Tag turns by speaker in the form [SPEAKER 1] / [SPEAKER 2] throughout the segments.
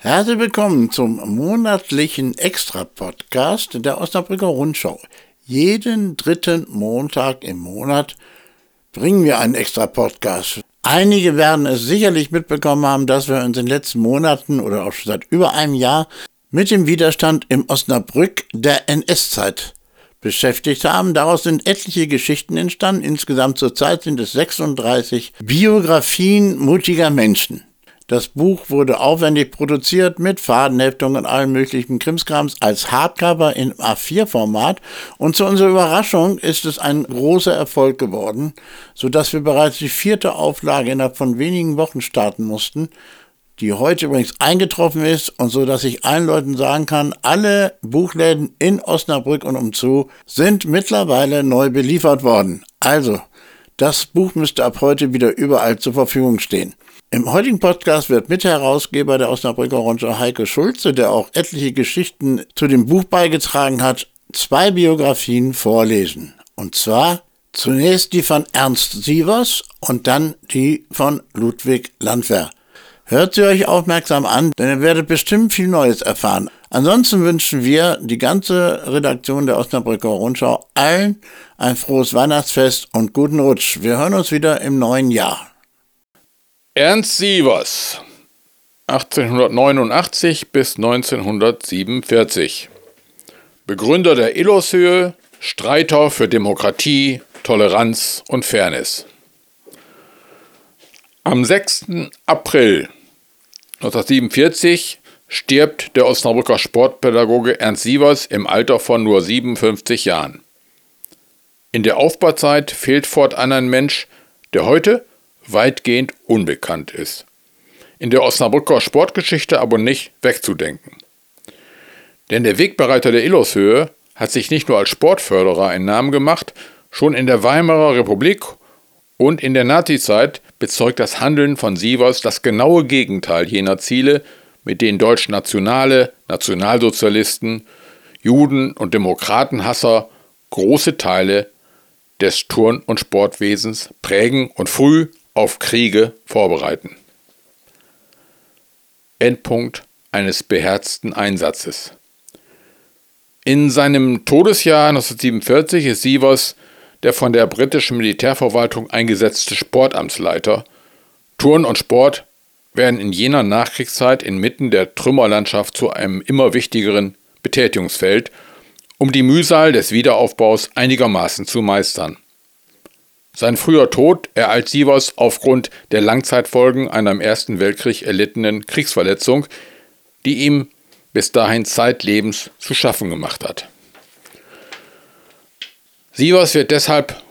[SPEAKER 1] Herzlich willkommen zum monatlichen Extra-Podcast der Osnabrücker Rundschau. Jeden dritten Montag im Monat bringen wir einen Extra-Podcast. Einige werden es sicherlich mitbekommen haben, dass wir uns in den letzten Monaten oder auch schon seit über einem Jahr mit dem Widerstand im Osnabrück der NS-Zeit beschäftigt haben. Daraus sind etliche Geschichten entstanden. Insgesamt zurzeit sind es 36 Biografien mutiger Menschen. Das Buch wurde aufwendig produziert mit Fadenheftung und allen möglichen Krimskrams als Hardcover in A4-Format und zu unserer Überraschung ist es ein großer Erfolg geworden, sodass wir bereits die vierte Auflage innerhalb von wenigen Wochen starten mussten, die heute übrigens eingetroffen ist und so dass ich allen Leuten sagen kann, alle Buchläden in Osnabrück und umzu sind mittlerweile neu beliefert worden. Also, das Buch müsste ab heute wieder überall zur Verfügung stehen. Im heutigen Podcast wird Mitherausgeber der Osnabrücker Rundschau Heike Schulze, der auch etliche Geschichten zu dem Buch beigetragen hat, zwei Biografien vorlesen. Und zwar zunächst die von Ernst Sievers und dann die von Ludwig Landwehr. Hört sie euch aufmerksam an, denn ihr werdet bestimmt viel Neues erfahren. Ansonsten wünschen wir, die ganze Redaktion der Osnabrücker Rundschau, allen ein frohes Weihnachtsfest und guten Rutsch. Wir hören uns wieder im neuen Jahr.
[SPEAKER 2] Ernst Sievers 1889 bis 1947 Begründer der Illoshöhe, Streiter für Demokratie, Toleranz und Fairness. Am 6. April 1947 stirbt der Osnabrücker Sportpädagoge Ernst Sievers im Alter von nur 57 Jahren. In der Aufbauzeit fehlt fortan ein Mensch, der heute weitgehend unbekannt ist. In der Osnabrücker Sportgeschichte aber nicht wegzudenken. Denn der Wegbereiter der Illoshöhe hat sich nicht nur als Sportförderer einen Namen gemacht, schon in der Weimarer Republik und in der Nazizeit bezeugt das Handeln von Sievers das genaue Gegenteil jener Ziele, mit denen Deutschnationale, Nationalsozialisten, Juden und Demokratenhasser große Teile des Turn- und Sportwesens prägen und früh auf Kriege vorbereiten. Endpunkt eines beherzten Einsatzes. In seinem Todesjahr 1947 ist Sievers der von der britischen Militärverwaltung eingesetzte Sportamtsleiter. Turn und Sport werden in jener Nachkriegszeit inmitten der Trümmerlandschaft zu einem immer wichtigeren Betätigungsfeld, um die Mühsal des Wiederaufbaus einigermaßen zu meistern. Sein früher Tod ereilt Sievers aufgrund der Langzeitfolgen einer im Ersten Weltkrieg erlittenen Kriegsverletzung, die ihm bis dahin zeitlebens zu schaffen gemacht hat. Sievers wird deshalb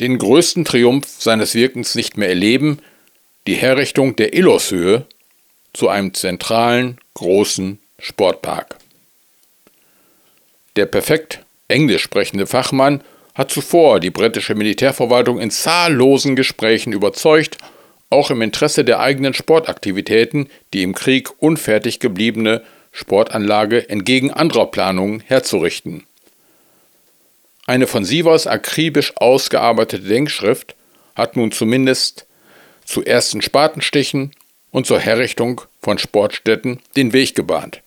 [SPEAKER 2] den größten Triumph seines Wirkens nicht mehr erleben, die Herrichtung der Illoshöhe zu einem zentralen, großen Sportpark. Der perfekt englisch sprechende Fachmann hat zuvor die britische Militärverwaltung in zahllosen Gesprächen überzeugt, auch im Interesse der eigenen Sportaktivitäten die im Krieg unfertig gebliebene Sportanlage entgegen anderer Planungen herzurichten. Eine von Sievers akribisch ausgearbeitete Denkschrift hat nun zumindest zu ersten Spatenstichen und zur Herrichtung von Sportstätten den Weg gebahnt.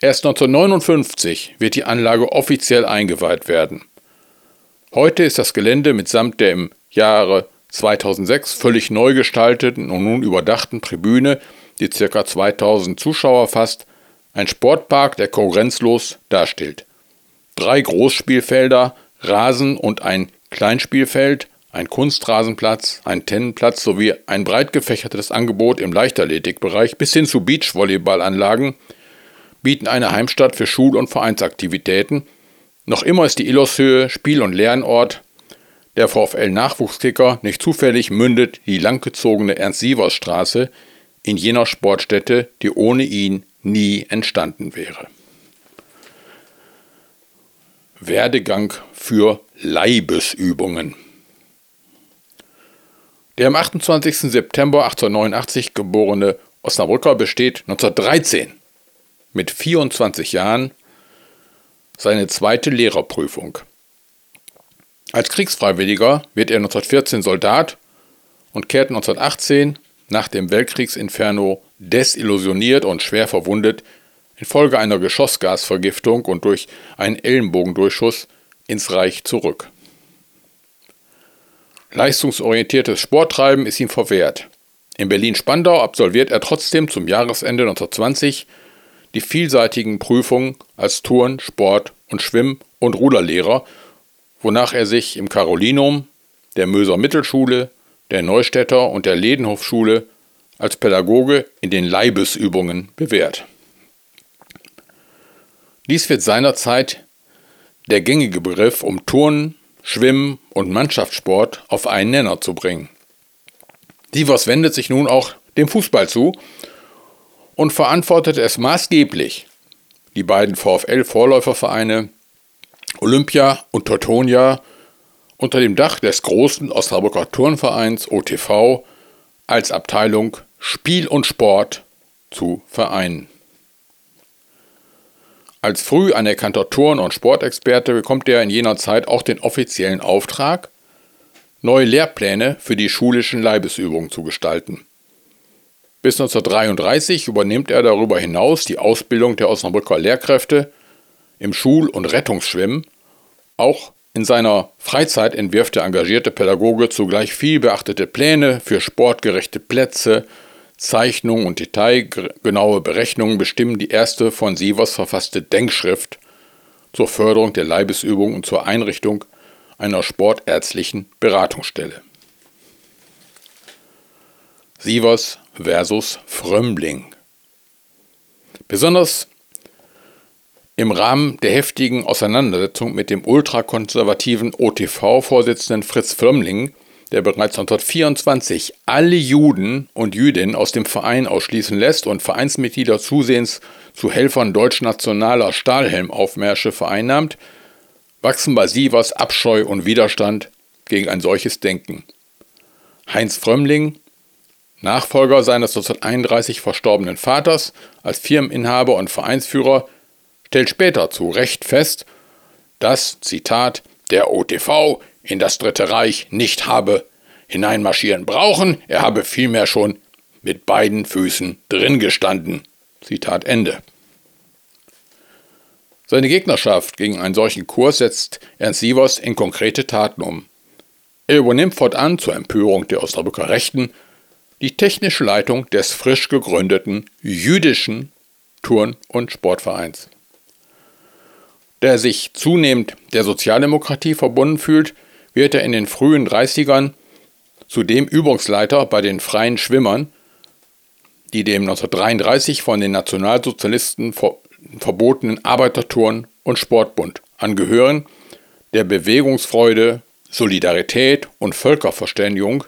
[SPEAKER 2] Erst 1959 wird die Anlage offiziell eingeweiht werden. Heute ist das Gelände mitsamt der im Jahre 2006 völlig neu gestalteten und nun überdachten Tribüne, die ca. 2000 Zuschauer fasst, ein Sportpark, der konkurrenzlos dasteht. Drei Großspielfelder, Rasen und ein Kleinspielfeld, ein Kunstrasenplatz, ein Tennenplatz sowie ein breit gefächertes Angebot im Leichtathletikbereich bis hin zu Beachvolleyballanlagen bieten eine Heimstatt für Schul- und Vereinsaktivitäten noch immer ist die Illoshöhe Spiel- und Lernort der VfL-Nachwuchskicker. Nicht zufällig mündet die langgezogene Ernst-Sievers-Straße in jener Sportstätte, die ohne ihn nie entstanden wäre. Werdegang für Leibesübungen. Der am 28. September 1889 geborene Osnabrücker besteht 1913 mit 24 Jahren seine zweite Lehrerprüfung. Als Kriegsfreiwilliger wird er 1914 Soldat und kehrt 1918 nach dem Weltkriegsinferno desillusioniert und schwer verwundet infolge einer Geschossgasvergiftung und durch einen Ellenbogendurchschuss ins Reich zurück. Leistungsorientiertes Sporttreiben ist ihm verwehrt. In Berlin-Spandau absolviert er trotzdem zum Jahresende 1920 die vielseitigen Prüfungen als Turn-, Sport- und Schwimm- und Ruderlehrer, wonach er sich im Carolinum, der Möser Mittelschule, der Neustädter und der Ledenhofschule als Pädagoge in den Leibesübungen bewährt. Dies wird seinerzeit der gängige Begriff, um Turnen, Schwimmen und Mannschaftssport auf einen Nenner zu bringen. Sievers wendet sich nun auch dem Fußball zu und verantwortet es maßgeblich, die beiden VfL-Vorläufervereine Olympia und Teutonia unter dem Dach des großen Osnabrücker Turnvereins OTV als Abteilung Spiel und Sport zu vereinen. Als früh anerkannter Turn- und Sportexperte bekommt er in jener Zeit auch den offiziellen Auftrag, neue Lehrpläne für die schulischen Leibesübungen zu gestalten. Bis 1933 übernimmt er darüber hinaus die Ausbildung der Osnabrücker Lehrkräfte im Schul- und Rettungsschwimmen. Auch in seiner Freizeit entwirft der engagierte Pädagoge zugleich viel beachtete Pläne für sportgerechte Plätze, Zeichnungen und detailgenaue Berechnungen bestimmen die erste von Sievers verfasste Denkschrift zur Förderung der Leibesübung und zur Einrichtung einer sportärztlichen Beratungsstelle. Sievers versus Frömmling. Besonders im Rahmen der heftigen Auseinandersetzung mit dem ultrakonservativen OTV-Vorsitzenden Fritz Frömmling der bereits 1924 alle Juden und Jüdinnen aus dem Verein ausschließen lässt und Vereinsmitglieder zusehends zu Helfern deutschnationaler Stahlhelmaufmärsche vereinnahmt, wachsen bei Sievers Abscheu und Widerstand gegen ein solches Denken. Heinz Frömmling, Nachfolger seines 1931 verstorbenen Vaters als Firmeninhaber und Vereinsführer, stellt später zu Recht fest, dass, Zitat, der OTV in das Dritte Reich nicht habe hineinmarschieren brauchen, er habe vielmehr schon mit beiden Füßen drin gestanden. Zitat Ende. Seine Gegnerschaft gegen einen solchen Kurs setzt Ernst Sievers in konkrete Taten um. Er übernimmt fortan zur Empörung der Osnabrücker Rechten die technische Leitung des frisch gegründeten jüdischen Turn- und Sportvereins. Der sich zunehmend der Sozialdemokratie verbunden fühlt, wird er in den frühen 30ern zudem Übungsleiter bei den Freien Schwimmern, die dem 1933 von den Nationalsozialisten ver verbotenen Arbeiterturn- und Sportbund angehören, der Bewegungsfreude, Solidarität und Völkerverständigung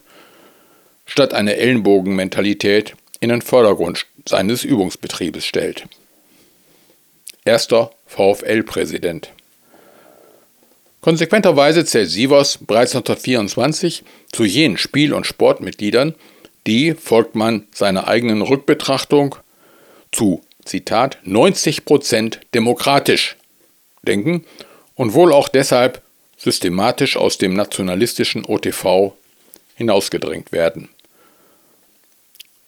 [SPEAKER 2] statt einer Ellenbogenmentalität in den Vordergrund seines Übungsbetriebes stellt. Erster VfL-Präsident. Konsequenterweise zählt Sievers bereits 1924 zu jenen Spiel- und Sportmitgliedern, die, folgt man seiner eigenen Rückbetrachtung, zu, Zitat, 90 Prozent demokratisch denken und wohl auch deshalb systematisch aus dem nationalistischen OTV hinausgedrängt werden.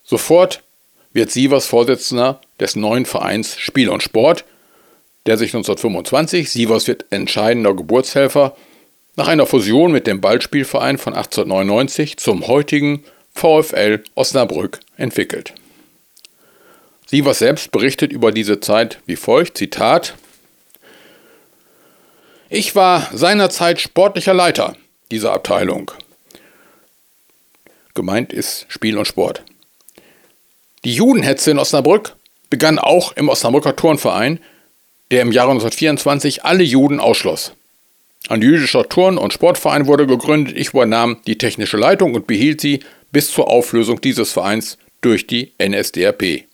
[SPEAKER 2] Sofort wird Sievers Vorsitzender des neuen Vereins Spiel und Sport, der sich 1925, Sievers wird entscheidender Geburtshelfer, nach einer Fusion mit dem Ballspielverein von 1899 zum heutigen VfL Osnabrück entwickelt. Sievers selbst berichtet über diese Zeit wie folgt, Zitat, Ich war seinerzeit sportlicher Leiter dieser Abteilung. Gemeint ist Spiel und Sport. Die Judenhetze in Osnabrück begann auch im Osnabrücker Turnverein, der im Jahre 1924 alle Juden ausschloss. Ein jüdischer Turn- und Sportverein wurde gegründet, ich übernahm die technische Leitung und behielt sie bis zur Auflösung dieses Vereins durch die NSDAP.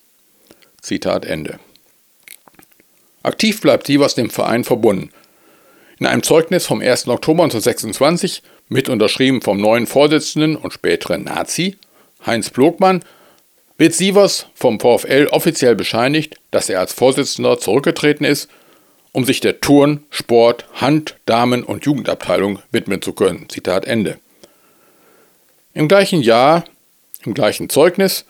[SPEAKER 2] Zitat Ende. Aktiv bleibt Sievers dem Verein verbunden. In einem Zeugnis vom 1. Oktober 1926, mit unterschrieben vom neuen Vorsitzenden und späteren Nazi, Heinz Blogmann, wird Sievers vom VfL offiziell bescheinigt, dass er als Vorsitzender zurückgetreten ist, um sich der Turn-, Sport-, Hand-, Damen- und Jugendabteilung widmen zu können. Zitat Ende. Im gleichen Jahr Im gleichen Zeugnis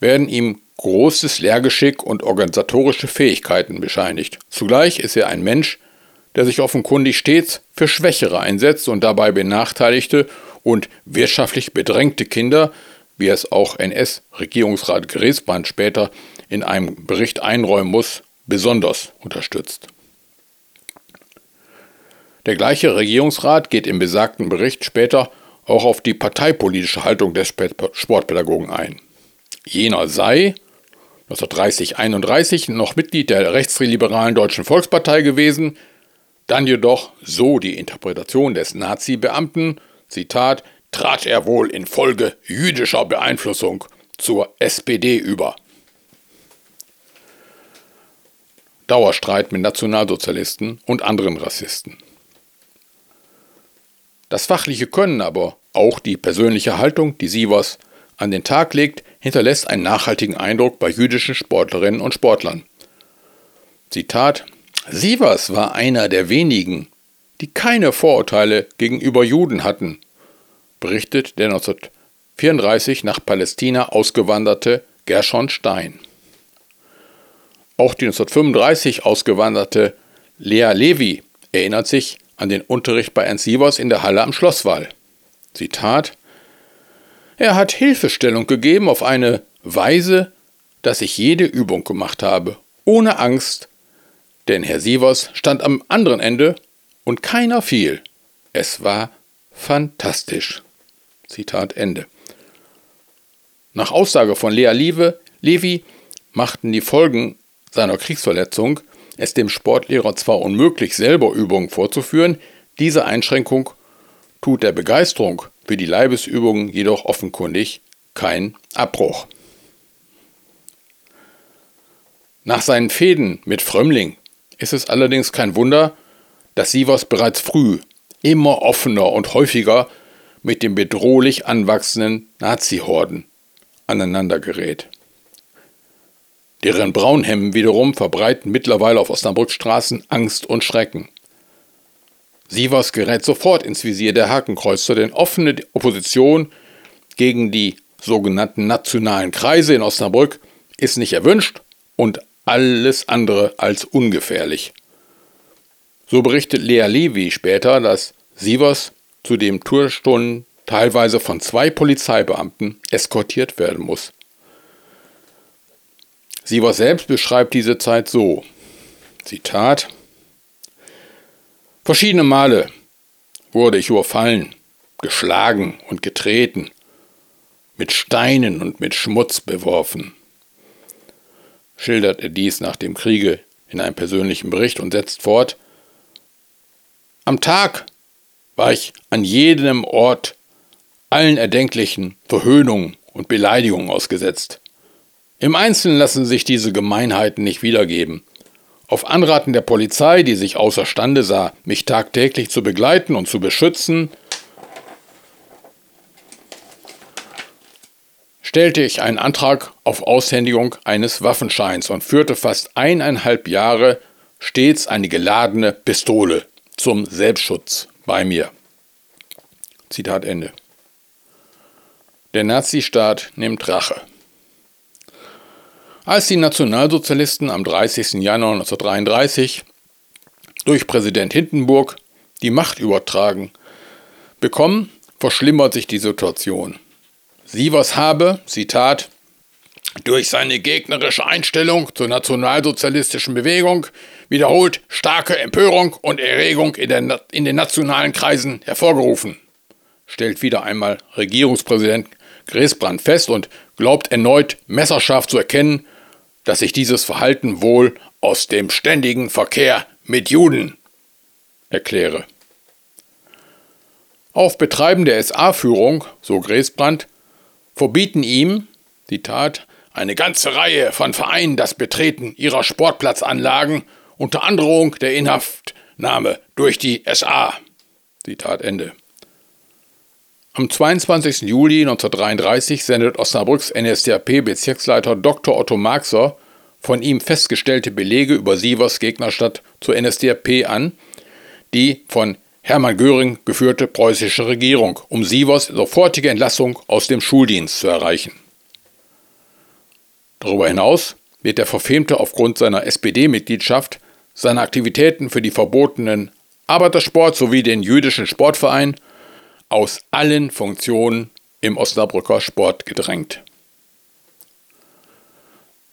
[SPEAKER 2] werden ihm großes Lehrgeschick und organisatorische Fähigkeiten bescheinigt. Zugleich ist er ein Mensch, der sich offenkundig stets für Schwächere einsetzt und dabei benachteiligte und wirtschaftlich bedrängte Kinder, wie es auch NS-Regierungsrat Griesband später in einem Bericht einräumen muss, besonders unterstützt. Der gleiche Regierungsrat geht im besagten Bericht später auch auf die parteipolitische Haltung des Sportpädagogen ein. Jener sei 1930-31 noch Mitglied der rechtsliberalen Deutschen Volkspartei gewesen, dann jedoch, so die Interpretation des Nazi-Beamten, Zitat, trat er wohl infolge jüdischer Beeinflussung zur SPD über. Dauerstreit mit Nationalsozialisten und anderen Rassisten. Das fachliche Können aber, auch die persönliche Haltung, die Sievers an den Tag legt, hinterlässt einen nachhaltigen Eindruck bei jüdischen Sportlerinnen und Sportlern. Zitat Sievers war einer der wenigen, die keine Vorurteile gegenüber Juden hatten, berichtet der 1934 nach Palästina ausgewanderte Gershon Stein. Auch die 1935 ausgewanderte Lea Levi erinnert sich an den Unterricht bei Ernst Sievers in der Halle am Schlosswall. Zitat Er hat Hilfestellung gegeben auf eine Weise, dass ich jede Übung gemacht habe, ohne Angst, denn Herr Sievers stand am anderen Ende und keiner fiel. Es war fantastisch. Zitat Ende. Nach Aussage von Lea Lieve, Levi machten die Folgen seiner Kriegsverletzung es dem Sportlehrer zwar unmöglich, selber Übungen vorzuführen, diese Einschränkung tut der Begeisterung für die Leibesübungen jedoch offenkundig keinen Abbruch. Nach seinen Fäden mit Frömmling ist es allerdings kein Wunder, dass Sievers bereits früh immer offener und häufiger mit den bedrohlich anwachsenden Nazi-Horden aneinander gerät. Deren Braunhemden wiederum verbreiten mittlerweile auf Osnabrücks Straßen Angst und Schrecken. Sievers gerät sofort ins Visier der Hakenkreuzer, denn offene Opposition gegen die sogenannten nationalen Kreise in Osnabrück ist nicht erwünscht und alles andere als ungefährlich. So berichtet Lea Levy später, dass Sievers zu dem Tourstunden teilweise von zwei Polizeibeamten eskortiert werden muss. Sievers selbst beschreibt diese Zeit so: Zitat. Verschiedene Male wurde ich überfallen, geschlagen und getreten, mit Steinen und mit Schmutz beworfen. Schildert er dies nach dem Kriege in einem persönlichen Bericht und setzt fort, am Tag war ich an jedem Ort allen erdenklichen Verhöhnungen und Beleidigungen ausgesetzt. Im Einzelnen lassen sich diese Gemeinheiten nicht wiedergeben. Auf Anraten der Polizei, die sich außerstande sah, mich tagtäglich zu begleiten und zu beschützen, stellte ich einen Antrag auf Aushändigung eines Waffenscheins und führte fast eineinhalb Jahre stets eine geladene Pistole zum Selbstschutz bei mir. Zitat Ende. Der Nazistaat nimmt Rache. Als die Nationalsozialisten am 30. Januar 1933 durch Präsident Hindenburg die Macht übertragen bekommen, verschlimmert sich die Situation. Sievers habe, Zitat, durch seine gegnerische Einstellung zur nationalsozialistischen Bewegung wiederholt starke Empörung und Erregung in, der, in den nationalen Kreisen hervorgerufen, stellt wieder einmal Regierungspräsident Griesbrand fest und glaubt erneut messerscharf zu erkennen, dass sich dieses Verhalten wohl aus dem ständigen Verkehr mit Juden erkläre. Auf Betreiben der SA-Führung, so Griesbrand, verbieten ihm, Zitat, eine ganze Reihe von Vereinen das Betreten ihrer Sportplatzanlagen unter Androhung der Inhaftnahme durch die SA. Zitat Ende. Am 22. Juli 1933 sendet Osnabrücks NSDAP-Bezirksleiter Dr. Otto Marxer von ihm festgestellte Belege über Sievers Gegnerstadt zur NSDAP an, die von Hermann Göring geführte preußische Regierung, um Sievers sofortige Entlassung aus dem Schuldienst zu erreichen. Darüber hinaus wird der Verfemte aufgrund seiner SPD-Mitgliedschaft seine Aktivitäten für die verbotenen Arbeitersport sowie den jüdischen Sportverein aus allen Funktionen im Osnabrücker Sport gedrängt.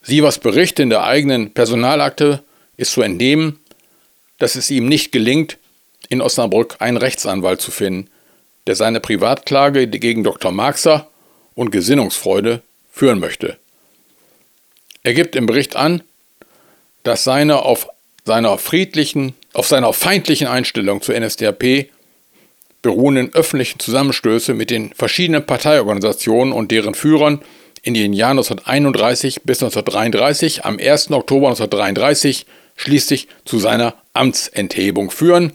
[SPEAKER 2] Sievers Bericht in der eigenen Personalakte ist zu entnehmen, dass es ihm nicht gelingt, in Osnabrück einen Rechtsanwalt zu finden, der seine Privatklage gegen Dr. Marxer und Gesinnungsfreude führen möchte. Er gibt im Bericht an, dass seine auf seiner friedlichen, auf seiner feindlichen Einstellung zur NSDAP beruhenden öffentlichen Zusammenstöße mit den verschiedenen Parteiorganisationen und deren Führern in den Jahren 1931 bis 1933 am 1. Oktober 1933 schließlich zu seiner Amtsenthebung führen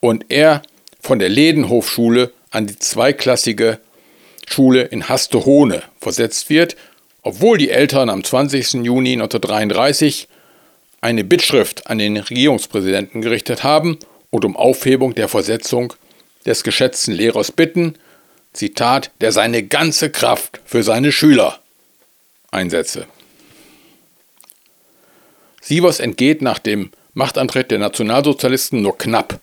[SPEAKER 2] und er von der Ledenhofschule an die zweiklassige Schule in Hastehohne versetzt wird, obwohl die Eltern am 20. Juni 1933 eine Bittschrift an den Regierungspräsidenten gerichtet haben und um Aufhebung der Versetzung des geschätzten Lehrers bitten, Zitat, der seine ganze Kraft für seine Schüler einsetze. Sievers entgeht nach dem Machtantritt der Nationalsozialisten nur knapp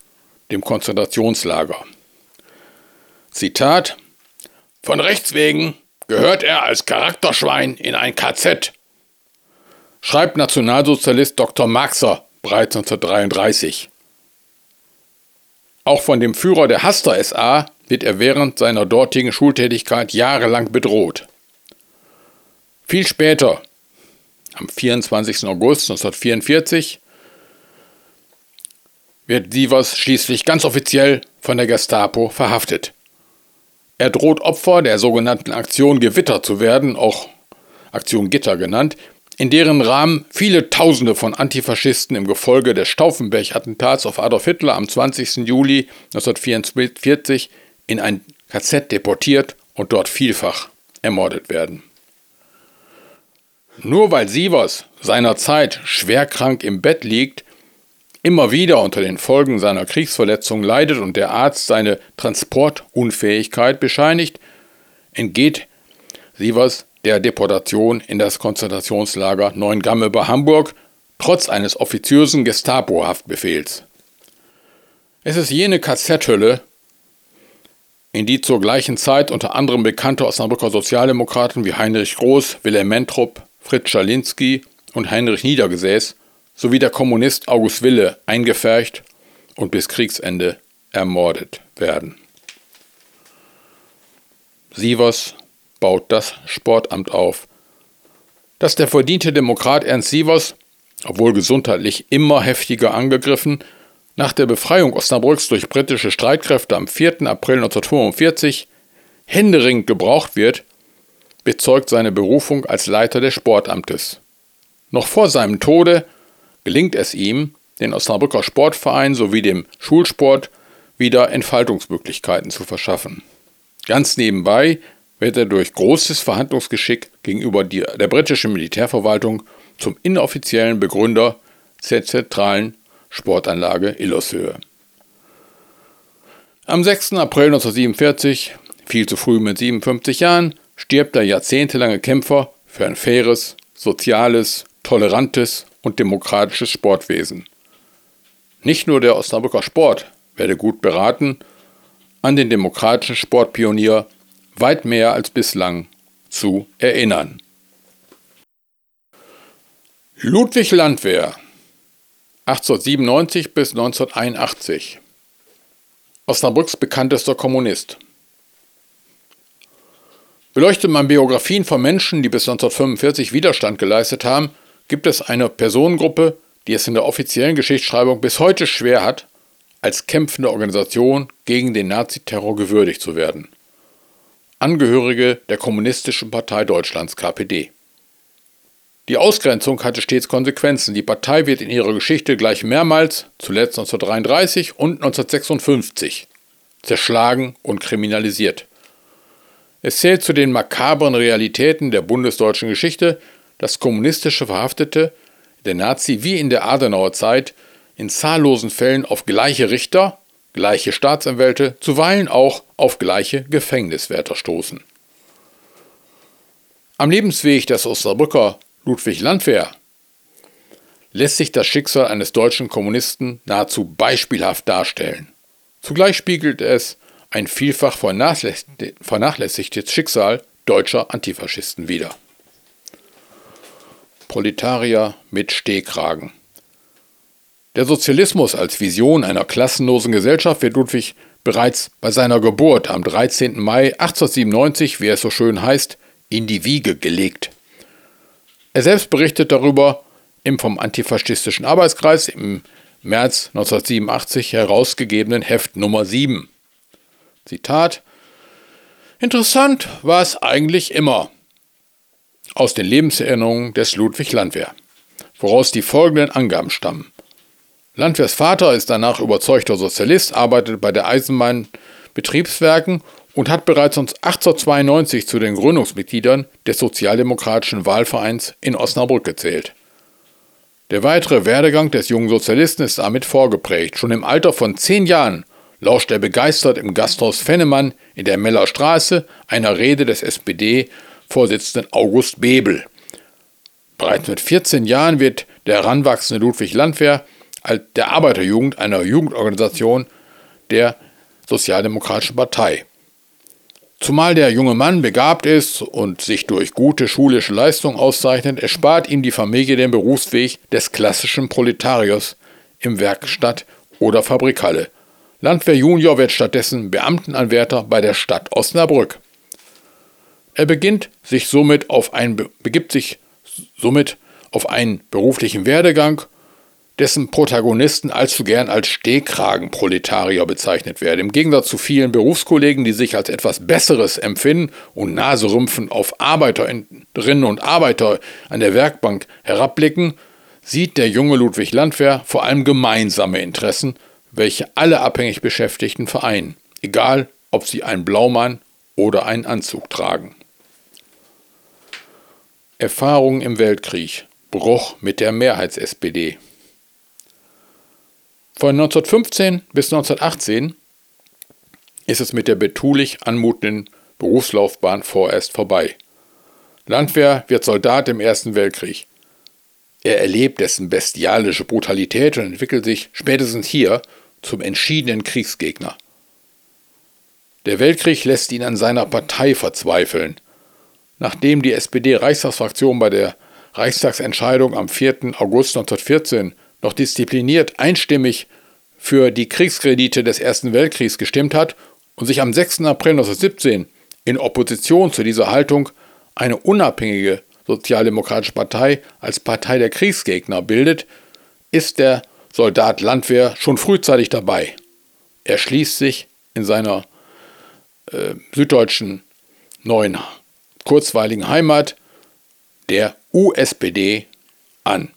[SPEAKER 2] dem Konzentrationslager. Zitat Von Rechts wegen gehört er als Charakterschwein in ein KZ, schreibt Nationalsozialist Dr. Marxer bereits 1933. Auch von dem Führer der Haster SA wird er während seiner dortigen Schultätigkeit jahrelang bedroht. Viel später, am 24. August 1944, wird Sievers schließlich ganz offiziell von der Gestapo verhaftet. Er droht Opfer der sogenannten Aktion Gewitter zu werden, auch Aktion Gitter genannt, in deren Rahmen viele Tausende von Antifaschisten im Gefolge des Stauffenberg-Attentats auf Adolf Hitler am 20. Juli 1944 in ein KZ deportiert und dort vielfach ermordet werden. Nur weil Sievers seinerzeit schwerkrank im Bett liegt, immer wieder unter den Folgen seiner Kriegsverletzung leidet und der Arzt seine Transportunfähigkeit bescheinigt, entgeht Sievers der Deportation in das Konzentrationslager Neuengamme bei Hamburg trotz eines offiziösen Gestapo-Haftbefehls. Es ist jene KZ-Hölle, in die zur gleichen Zeit unter anderem bekannte Osnabrücker Sozialdemokraten wie Heinrich Groß, Wilhelm Mentrup, Fritz Schalinski und Heinrich Niedergesäß sowie der Kommunist August Wille eingefercht und bis Kriegsende ermordet werden. Sievers baut das Sportamt auf. Dass der verdiente Demokrat Ernst Sievers, obwohl gesundheitlich immer heftiger angegriffen, nach der Befreiung Osnabrücks durch britische Streitkräfte am 4. April 1945 händeringend gebraucht wird, bezeugt seine Berufung als Leiter des Sportamtes. Noch vor seinem Tode gelingt es ihm, den Osnabrücker Sportverein sowie dem Schulsport wieder Entfaltungsmöglichkeiten zu verschaffen. Ganz nebenbei wird er durch großes Verhandlungsgeschick gegenüber der britischen Militärverwaltung zum inoffiziellen Begründer der zentralen Sportanlage Illoshöhe. Am 6. April 1947, viel zu früh mit 57 Jahren, stirbt der jahrzehntelange Kämpfer für ein faires, soziales, tolerantes und demokratisches Sportwesen. Nicht nur der Osnabrücker Sport werde gut beraten, an den demokratischen Sportpionier weit mehr als bislang zu erinnern. Ludwig Landwehr 1897 bis 1981 Osnabrücks bekanntester Kommunist. Beleuchtet man Biografien von Menschen, die bis 1945 Widerstand geleistet haben, gibt es eine Personengruppe, die es in der offiziellen Geschichtsschreibung bis heute schwer hat, als kämpfende Organisation gegen den Naziterror gewürdigt zu werden. Angehörige der Kommunistischen Partei Deutschlands KPD. Die Ausgrenzung hatte stets Konsequenzen. Die Partei wird in ihrer Geschichte gleich mehrmals, zuletzt 1933 und 1956, zerschlagen und kriminalisiert. Es zählt zu den makabren Realitäten der bundesdeutschen Geschichte, dass kommunistische Verhaftete der Nazi wie in der Adenauer Zeit in zahllosen Fällen auf gleiche Richter gleiche Staatsanwälte, zuweilen auch auf gleiche Gefängniswärter stoßen. Am Lebensweg des Osnabrücker Ludwig Landwehr lässt sich das Schicksal eines deutschen Kommunisten nahezu beispielhaft darstellen. Zugleich spiegelt es ein vielfach vernachlässigtes Schicksal deutscher Antifaschisten wider. Proletarier mit Stehkragen. Der Sozialismus als Vision einer klassenlosen Gesellschaft wird Ludwig bereits bei seiner Geburt am 13. Mai 1897, wie es so schön heißt, in die Wiege gelegt. Er selbst berichtet darüber im vom antifaschistischen Arbeitskreis im März 1987 herausgegebenen Heft Nummer 7. Zitat Interessant war es eigentlich immer. Aus den Lebenserinnerungen des Ludwig Landwehr, woraus die folgenden Angaben stammen. Landwehrs Vater ist danach überzeugter Sozialist, arbeitet bei der Eisenbahnbetriebswerken und hat bereits 1892 zu den Gründungsmitgliedern des Sozialdemokratischen Wahlvereins in Osnabrück gezählt. Der weitere Werdegang des jungen Sozialisten ist damit vorgeprägt. Schon im Alter von zehn Jahren lauscht er begeistert im Gasthaus Fennemann in der Meller Straße einer Rede des SPD-Vorsitzenden August Bebel. Bereits mit 14 Jahren wird der heranwachsende Ludwig Landwehr der Arbeiterjugend einer Jugendorganisation der Sozialdemokratischen Partei. Zumal der junge Mann begabt ist und sich durch gute schulische Leistung auszeichnet, erspart ihm die Familie den Berufsweg des klassischen Proletariers im Werkstatt oder Fabrikhalle. Landwehr Junior wird stattdessen Beamtenanwärter bei der Stadt Osnabrück. Er beginnt sich somit auf ein, begibt sich somit auf einen beruflichen Werdegang dessen Protagonisten allzu gern als Stehkragenproletarier bezeichnet werden. Im Gegensatz zu vielen Berufskollegen, die sich als etwas Besseres empfinden und naserümpfend auf Arbeiterinnen und Arbeiter an der Werkbank herabblicken, sieht der junge Ludwig Landwehr vor allem gemeinsame Interessen, welche alle abhängig Beschäftigten vereinen, egal ob sie einen Blaumann oder einen Anzug tragen. Erfahrungen im Weltkrieg, Bruch mit der Mehrheits-SPD. Von 1915 bis 1918 ist es mit der betulich anmutenden Berufslaufbahn vorerst vorbei. Landwehr wird Soldat im Ersten Weltkrieg. Er erlebt dessen bestialische Brutalität und entwickelt sich spätestens hier zum entschiedenen Kriegsgegner. Der Weltkrieg lässt ihn an seiner Partei verzweifeln. Nachdem die SPD-Reichstagsfraktion bei der Reichstagsentscheidung am 4. August 1914 noch diszipliniert einstimmig für die Kriegskredite des Ersten Weltkriegs gestimmt hat und sich am 6. April 1917 in Opposition zu dieser Haltung eine unabhängige Sozialdemokratische Partei als Partei der Kriegsgegner bildet, ist der Soldat Landwehr schon frühzeitig dabei. Er schließt sich in seiner äh, süddeutschen neuen kurzweiligen Heimat der USPD an.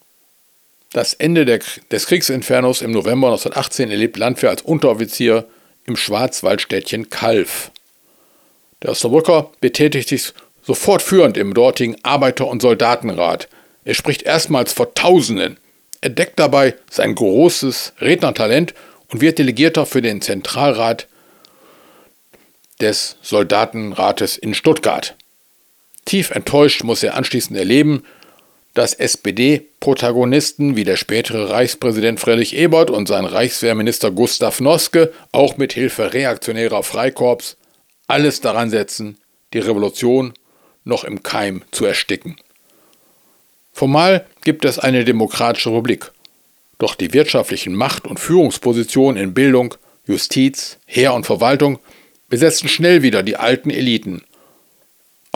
[SPEAKER 2] Das Ende der, des Kriegsinfernos im November 1918 erlebt Landwehr als Unteroffizier im Schwarzwaldstädtchen Kalf. Der Osnabrücker betätigt sich sofort führend im dortigen Arbeiter- und Soldatenrat. Er spricht erstmals vor Tausenden. Er deckt dabei sein großes Rednertalent und wird Delegierter für den Zentralrat des Soldatenrates in Stuttgart. Tief enttäuscht muss er anschließend erleben, dass SPD-Protagonisten wie der spätere Reichspräsident Friedrich Ebert und sein Reichswehrminister Gustav Noske auch mit Hilfe reaktionärer Freikorps alles daran setzen, die Revolution noch im Keim zu ersticken. Formal gibt es eine demokratische Republik, doch die wirtschaftlichen Macht- und Führungspositionen in Bildung, Justiz, Heer und Verwaltung besetzen schnell wieder die alten Eliten.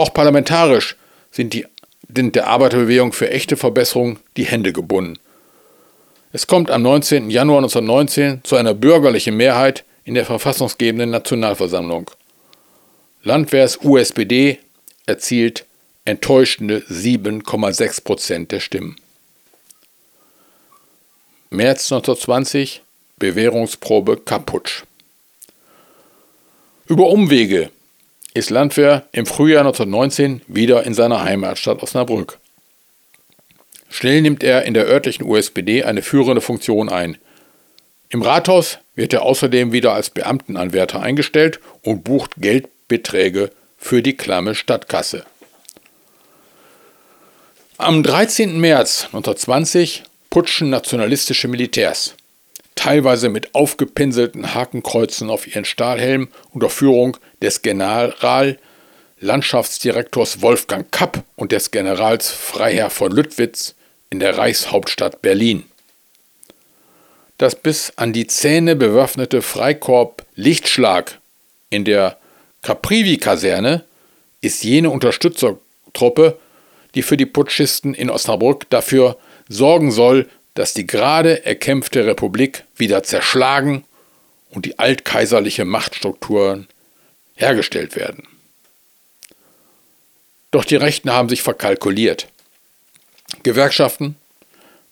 [SPEAKER 2] Auch parlamentarisch sind die sind der Arbeiterbewegung für echte Verbesserung die Hände gebunden. Es kommt am 19. Januar 1919 zu einer bürgerlichen Mehrheit in der verfassungsgebenden Nationalversammlung. Landwehrs USPD erzielt enttäuschende 7,6 Prozent der Stimmen. März 1920 Bewährungsprobe Kaputsch. Über Umwege ist Landwehr im Frühjahr 1919 wieder in seiner Heimatstadt Osnabrück. Schnell nimmt er in der örtlichen USPD eine führende Funktion ein. Im Rathaus wird er außerdem wieder als Beamtenanwärter eingestellt und bucht Geldbeträge für die klamme Stadtkasse. Am 13. März 1920 putschen nationalistische Militärs, teilweise mit aufgepinselten Hakenkreuzen auf ihren Stahlhelm unter Führung des Generallandschaftsdirektors Wolfgang Kapp und des Generals Freiherr von Lüttwitz in der Reichshauptstadt Berlin. Das bis an die Zähne bewaffnete Freikorps Lichtschlag in der Caprivi-Kaserne ist jene Unterstützertruppe, die für die Putschisten in Osnabrück dafür sorgen soll, dass die gerade erkämpfte Republik wieder zerschlagen und die altkaiserliche Machtstrukturen hergestellt werden. Doch die Rechten haben sich verkalkuliert. Gewerkschaften,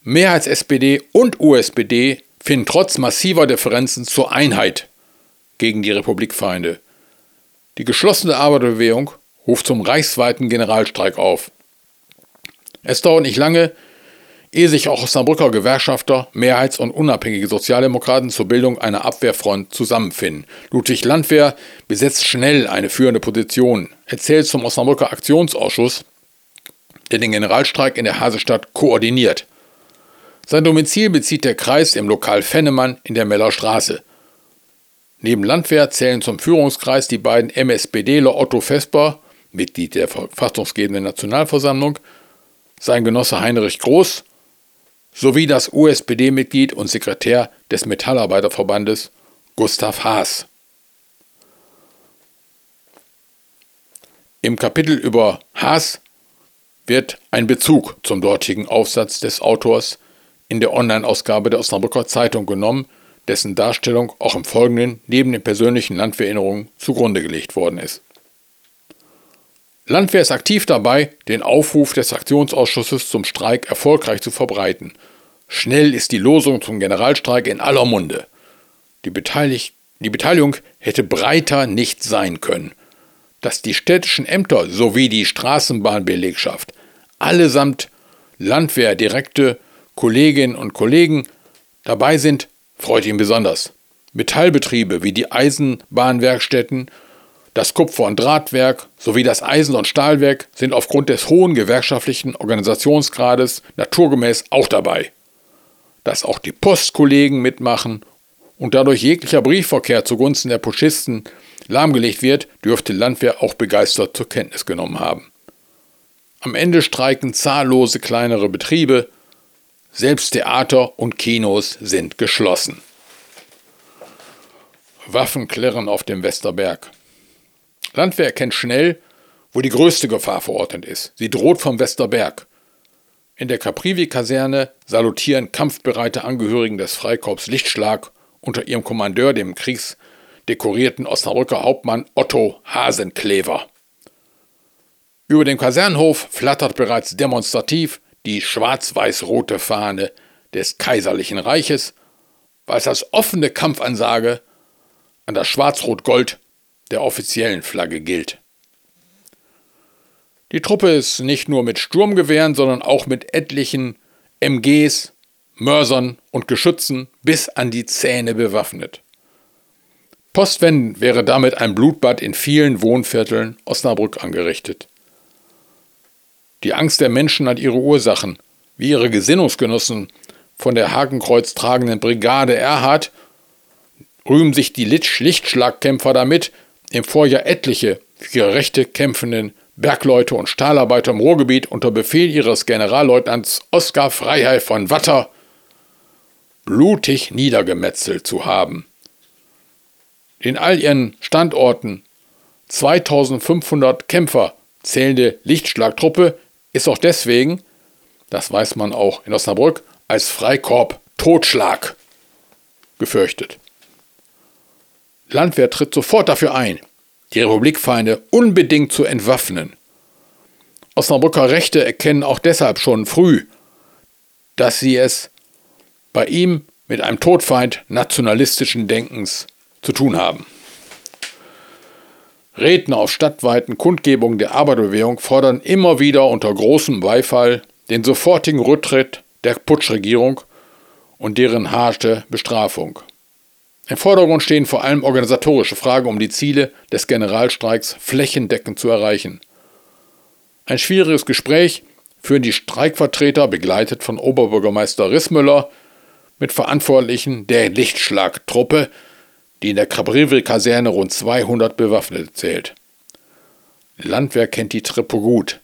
[SPEAKER 2] Mehrheits-SPD und USPD finden trotz massiver Differenzen zur Einheit gegen die Republikfeinde. Die geschlossene Arbeiterbewegung ruft zum reichsweiten Generalstreik auf. Es dauert nicht lange, ehe sich auch Osnabrücker Gewerkschafter, Mehrheits- und unabhängige Sozialdemokraten zur Bildung einer Abwehrfront zusammenfinden. Ludwig Landwehr besetzt schnell eine führende Position, erzählt zum Osnabrücker Aktionsausschuss, der den Generalstreik in der Hasestadt koordiniert. Sein Domizil bezieht der Kreis im Lokal Fennemann in der Meller Straße. Neben Landwehr zählen zum Führungskreis die beiden MSPDler Otto Vesper, Mitglied der verfassungsgebenden Nationalversammlung, sein Genosse Heinrich Groß sowie das USPD-Mitglied und Sekretär des Metallarbeiterverbandes Gustav Haas. Im Kapitel über Haas wird ein Bezug zum dortigen Aufsatz des Autors in der Online-Ausgabe der Osnabrücker Zeitung genommen, dessen Darstellung auch im Folgenden neben den persönlichen Landwehrerinnerungen zugrunde gelegt worden ist. Landwehr ist aktiv dabei, den Aufruf des Aktionsausschusses zum Streik erfolgreich zu verbreiten. Schnell ist die Losung zum Generalstreik in aller Munde. Die, Beteilig die Beteiligung hätte breiter nicht sein können. Dass die städtischen Ämter sowie die Straßenbahnbelegschaft allesamt Landwehr direkte Kolleginnen und Kollegen dabei sind, freut ihn besonders. Metallbetriebe wie die Eisenbahnwerkstätten, das Kupfer- und Drahtwerk sowie das Eisen- und Stahlwerk sind aufgrund des hohen gewerkschaftlichen Organisationsgrades naturgemäß auch dabei. Dass auch die Postkollegen mitmachen und dadurch jeglicher Briefverkehr zugunsten der Puschisten lahmgelegt wird, dürfte Landwehr auch begeistert zur Kenntnis genommen haben. Am Ende streiken zahllose kleinere Betriebe, selbst Theater und Kinos sind geschlossen. Waffen klirren auf dem Westerberg. Landwehr erkennt schnell, wo die größte Gefahr verordnet ist. Sie droht vom Westerberg. In der Caprivi-Kaserne salutieren kampfbereite Angehörigen des Freikorps Lichtschlag unter ihrem Kommandeur, dem kriegsdekorierten Osnabrücker Hauptmann Otto Hasenklever. Über dem Kasernenhof flattert bereits demonstrativ die schwarz-weiß-rote Fahne des Kaiserlichen Reiches, was als offene Kampfansage an das Schwarz-Rot-Gold der offiziellen Flagge gilt. Die Truppe ist nicht nur mit Sturmgewehren, sondern auch mit etlichen MGs, Mörsern und Geschützen bis an die Zähne bewaffnet. Postwendend wäre damit ein Blutbad in vielen Wohnvierteln Osnabrück angerichtet. Die Angst der Menschen hat ihre Ursachen, wie ihre Gesinnungsgenossen von der Hakenkreuz tragenden Brigade Erhard rühmen sich die Lichtschlagkämpfer damit, im Vorjahr etliche für ihre Rechte kämpfenden Bergleute und Stahlarbeiter im Ruhrgebiet unter Befehl ihres Generalleutnants Oskar Freiheit von Watter blutig niedergemetzelt zu haben. In all ihren Standorten 2500 Kämpfer zählende Lichtschlagtruppe ist auch deswegen, das weiß man auch in Osnabrück, als Freikorb Totschlag gefürchtet. Landwehr tritt sofort dafür ein, die Republikfeinde unbedingt zu entwaffnen. Osnabrücker Rechte erkennen auch deshalb schon früh, dass sie es bei ihm mit einem Todfeind nationalistischen Denkens zu tun haben. Redner auf stadtweiten Kundgebungen der Arbeiterbewegung fordern immer wieder unter großem Beifall den sofortigen Rücktritt der Putschregierung und deren harte Bestrafung. Im Vordergrund stehen vor allem organisatorische Fragen, um die Ziele des Generalstreiks flächendeckend zu erreichen. Ein schwieriges Gespräch führen die Streikvertreter, begleitet von Oberbürgermeister Rissmüller, mit Verantwortlichen der Lichtschlagtruppe, die in der Kabrivri-Kaserne rund 200 Bewaffnete zählt. Landwehr kennt die Truppe gut.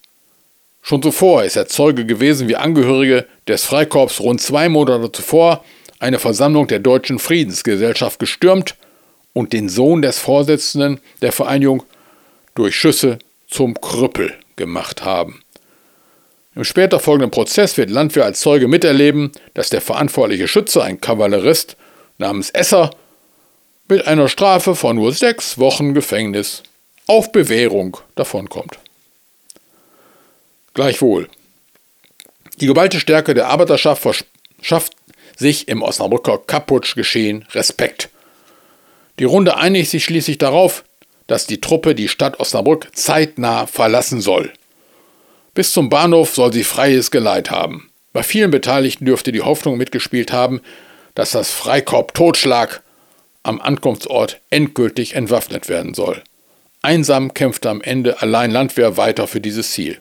[SPEAKER 2] Schon zuvor ist er Zeuge gewesen, wie Angehörige des Freikorps rund zwei Monate zuvor eine Versammlung der Deutschen Friedensgesellschaft gestürmt und den Sohn des Vorsitzenden der Vereinigung durch Schüsse zum Krüppel gemacht haben. Im später folgenden Prozess wird Landwehr als Zeuge miterleben, dass der verantwortliche Schütze, ein Kavallerist namens Esser, mit einer Strafe von nur sechs Wochen Gefängnis auf Bewährung davonkommt. Gleichwohl, die geballte Stärke der Arbeiterschaft verschafft sich im Osnabrücker Kaputsch-Geschehen Respekt. Die Runde einigt sich schließlich darauf, dass die Truppe die Stadt Osnabrück zeitnah verlassen soll. Bis zum Bahnhof soll sie freies Geleit haben. Bei vielen Beteiligten dürfte die Hoffnung mitgespielt haben, dass das Freikorb Totschlag am Ankunftsort endgültig entwaffnet werden soll. Einsam kämpfte am Ende allein Landwehr weiter für dieses Ziel.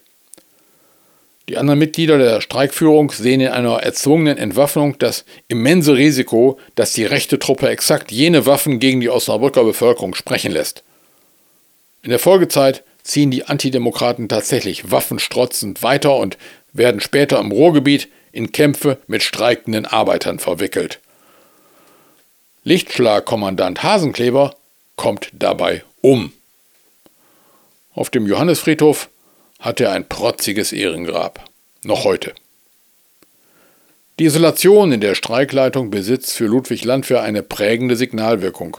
[SPEAKER 2] Die anderen Mitglieder der Streikführung sehen in einer erzwungenen Entwaffnung das immense Risiko, dass die rechte Truppe exakt jene Waffen gegen die Osnabrücker Bevölkerung sprechen lässt. In der Folgezeit ziehen die Antidemokraten tatsächlich waffenstrotzend weiter und werden später im Ruhrgebiet in Kämpfe mit streikenden Arbeitern verwickelt. Lichtschlagkommandant Hasenkleber kommt dabei um. Auf dem Johannesfriedhof hat er ein protziges Ehrengrab. Noch heute. Die Isolation in der Streikleitung besitzt für Ludwig Landwehr eine prägende Signalwirkung.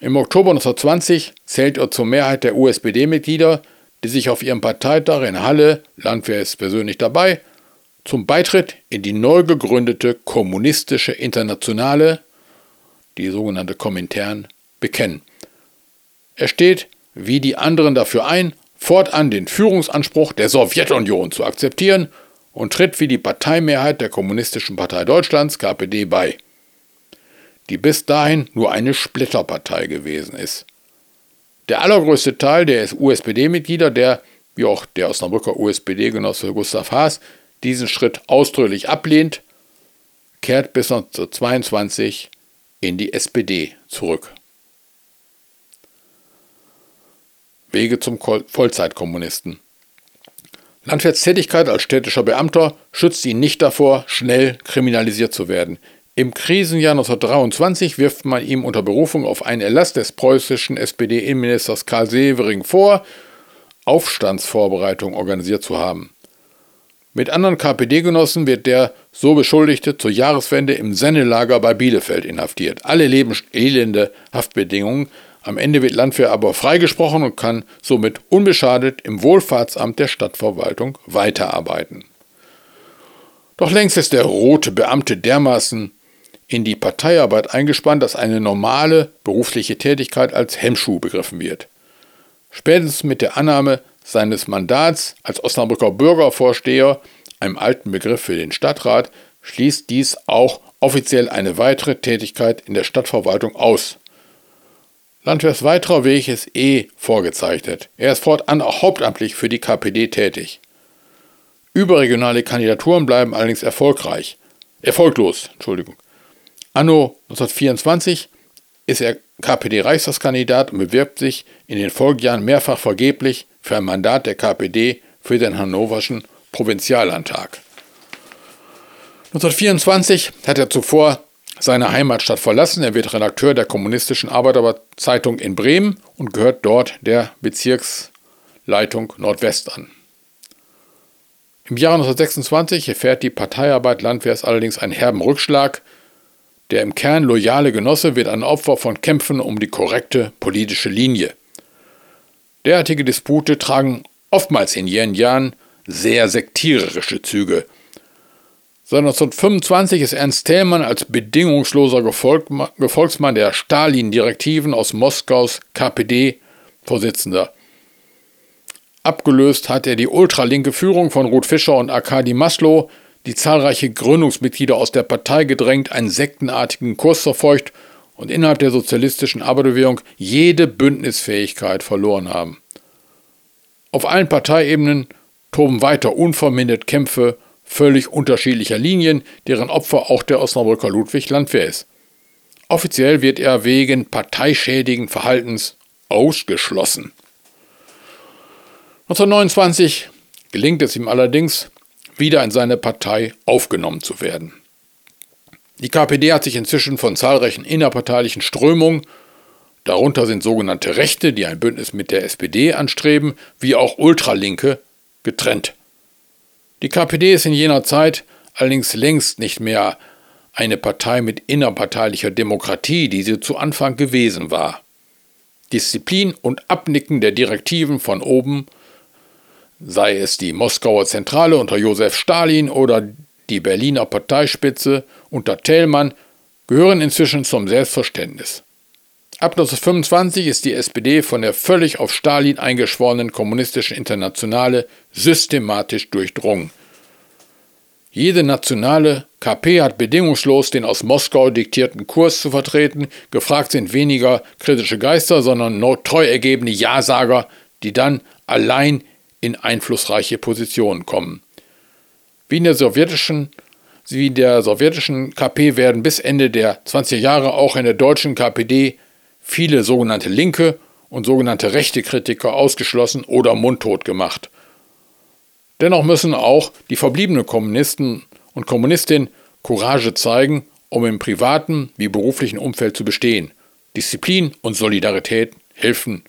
[SPEAKER 2] Im Oktober 1920 zählt er zur Mehrheit der USPD-Mitglieder, die sich auf ihrem Parteitag in Halle, Landwehr ist persönlich dabei, zum Beitritt in die neu gegründete Kommunistische Internationale, die sogenannte Komintern, bekennen. Er steht, wie die anderen, dafür ein, fortan den Führungsanspruch der Sowjetunion zu akzeptieren und tritt wie die Parteimehrheit der Kommunistischen Partei Deutschlands KPD bei die bis dahin nur eine Splitterpartei gewesen ist. Der allergrößte Teil der USPD-Mitglieder, der, wie auch der Osnabrücker USPD-Genosse Gustav Haas, diesen Schritt ausdrücklich ablehnt, kehrt bis 1922 in die SPD zurück. Wege zum Vollzeitkommunisten. Landwärts Tätigkeit als städtischer Beamter schützt ihn nicht davor, schnell kriminalisiert zu werden. Im Krisenjahr 1923 wirft man ihm unter Berufung auf einen Erlass des preußischen SPD-Innenministers Karl Severing vor, Aufstandsvorbereitungen organisiert zu haben. Mit anderen KPD-Genossen wird der so Beschuldigte zur Jahreswende im Sennelager bei Bielefeld inhaftiert. Alle lebenselende Haftbedingungen. Am Ende wird Landwehr aber freigesprochen und kann somit unbeschadet im Wohlfahrtsamt der Stadtverwaltung weiterarbeiten. Doch längst ist der rote Beamte dermaßen in die Parteiarbeit eingespannt, dass eine normale berufliche Tätigkeit als Hemmschuh begriffen wird. Spätestens mit der Annahme seines Mandats als Osnabrücker Bürgervorsteher, einem alten Begriff für den Stadtrat, schließt dies auch offiziell eine weitere Tätigkeit in der Stadtverwaltung aus. Landwehrs weiterer Weg ist eh vorgezeichnet. Er ist fortan auch hauptamtlich für die KPD tätig. Überregionale Kandidaturen bleiben allerdings erfolgreich. Erfolglos, Entschuldigung. Anno 1924 ist er KPD-Reichstagskandidat und bewirbt sich in den Folgejahren mehrfach vergeblich für ein Mandat der KPD für den hannoverschen Provinziallandtag. 1924 hat er zuvor seine Heimatstadt verlassen. Er wird Redakteur der Kommunistischen Arbeiterzeitung in Bremen und gehört dort der Bezirksleitung Nordwest an. Im Jahre 1926 erfährt die Parteiarbeit Landwehrs allerdings einen herben Rückschlag. Der im Kern loyale Genosse wird ein Opfer von Kämpfen um die korrekte politische Linie. Derartige Dispute tragen oftmals in jenen Jahren sehr sektiererische Züge. Seit 1925 ist Ernst Thälmann als bedingungsloser Gefolgsmann der Stalin-Direktiven aus Moskaus KPD Vorsitzender. Abgelöst hat er die ultralinke Führung von Ruth Fischer und Arkadi Maslow, die zahlreiche Gründungsmitglieder aus der Partei gedrängt, einen sektenartigen Kurs verfolgt und innerhalb der sozialistischen Arbeiterbewegung jede Bündnisfähigkeit verloren haben. Auf allen Parteiebenen toben weiter unvermindert Kämpfe völlig unterschiedlicher Linien, deren Opfer auch der Osnabrücker Ludwig Landwehr ist. Offiziell wird er wegen parteischädigen Verhaltens ausgeschlossen. 1929 gelingt es ihm allerdings, wieder in seine Partei aufgenommen zu werden. Die KPD hat sich inzwischen von zahlreichen innerparteilichen Strömungen, darunter sind sogenannte Rechte, die ein Bündnis mit der SPD anstreben, wie auch Ultralinke, getrennt. Die KPD ist in jener Zeit allerdings längst nicht mehr eine Partei mit innerparteilicher Demokratie, die sie zu Anfang gewesen war. Disziplin und Abnicken der Direktiven von oben, sei es die Moskauer Zentrale unter Josef Stalin oder die Berliner Parteispitze unter Thälmann, gehören inzwischen zum Selbstverständnis. Ab 1925 ist die SPD von der völlig auf Stalin eingeschworenen kommunistischen Internationale systematisch durchdrungen. Jede nationale KP hat bedingungslos den aus Moskau diktierten Kurs zu vertreten. Gefragt sind weniger kritische Geister, sondern treu ergebene Ja-Sager, die dann allein in einflussreiche Positionen kommen. Wie in der sowjetischen wie der sowjetischen KP werden bis Ende der 20er Jahre auch in der deutschen KPD viele sogenannte linke und sogenannte rechte Kritiker ausgeschlossen oder mundtot gemacht. Dennoch müssen auch die verbliebenen Kommunisten und Kommunistinnen Courage zeigen, um im privaten wie beruflichen Umfeld zu bestehen. Disziplin und Solidarität helfen,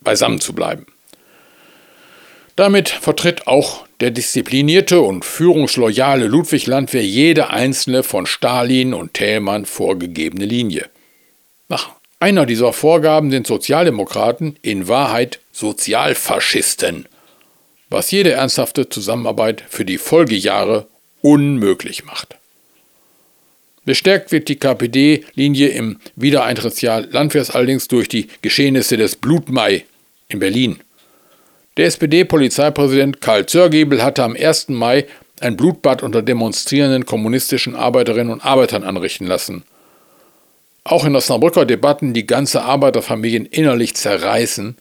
[SPEAKER 2] beisammen zu bleiben. Damit vertritt auch der disziplinierte und führungsloyale Ludwig Landwehr jede einzelne von Stalin und Thälmann vorgegebene Linie. Nach einer dieser Vorgaben sind Sozialdemokraten in Wahrheit Sozialfaschisten was jede ernsthafte Zusammenarbeit für die Folgejahre unmöglich macht. Bestärkt wird die KPD-Linie im Wiedereintrittsjahr Landwehrs allerdings durch die Geschehnisse des Blutmai in Berlin. Der SPD-Polizeipräsident Karl Zörgebel hatte am 1. Mai ein Blutbad unter demonstrierenden kommunistischen Arbeiterinnen und Arbeitern anrichten lassen. Auch in Osnabrücker Debatten die ganze Arbeiterfamilien innerlich zerreißen,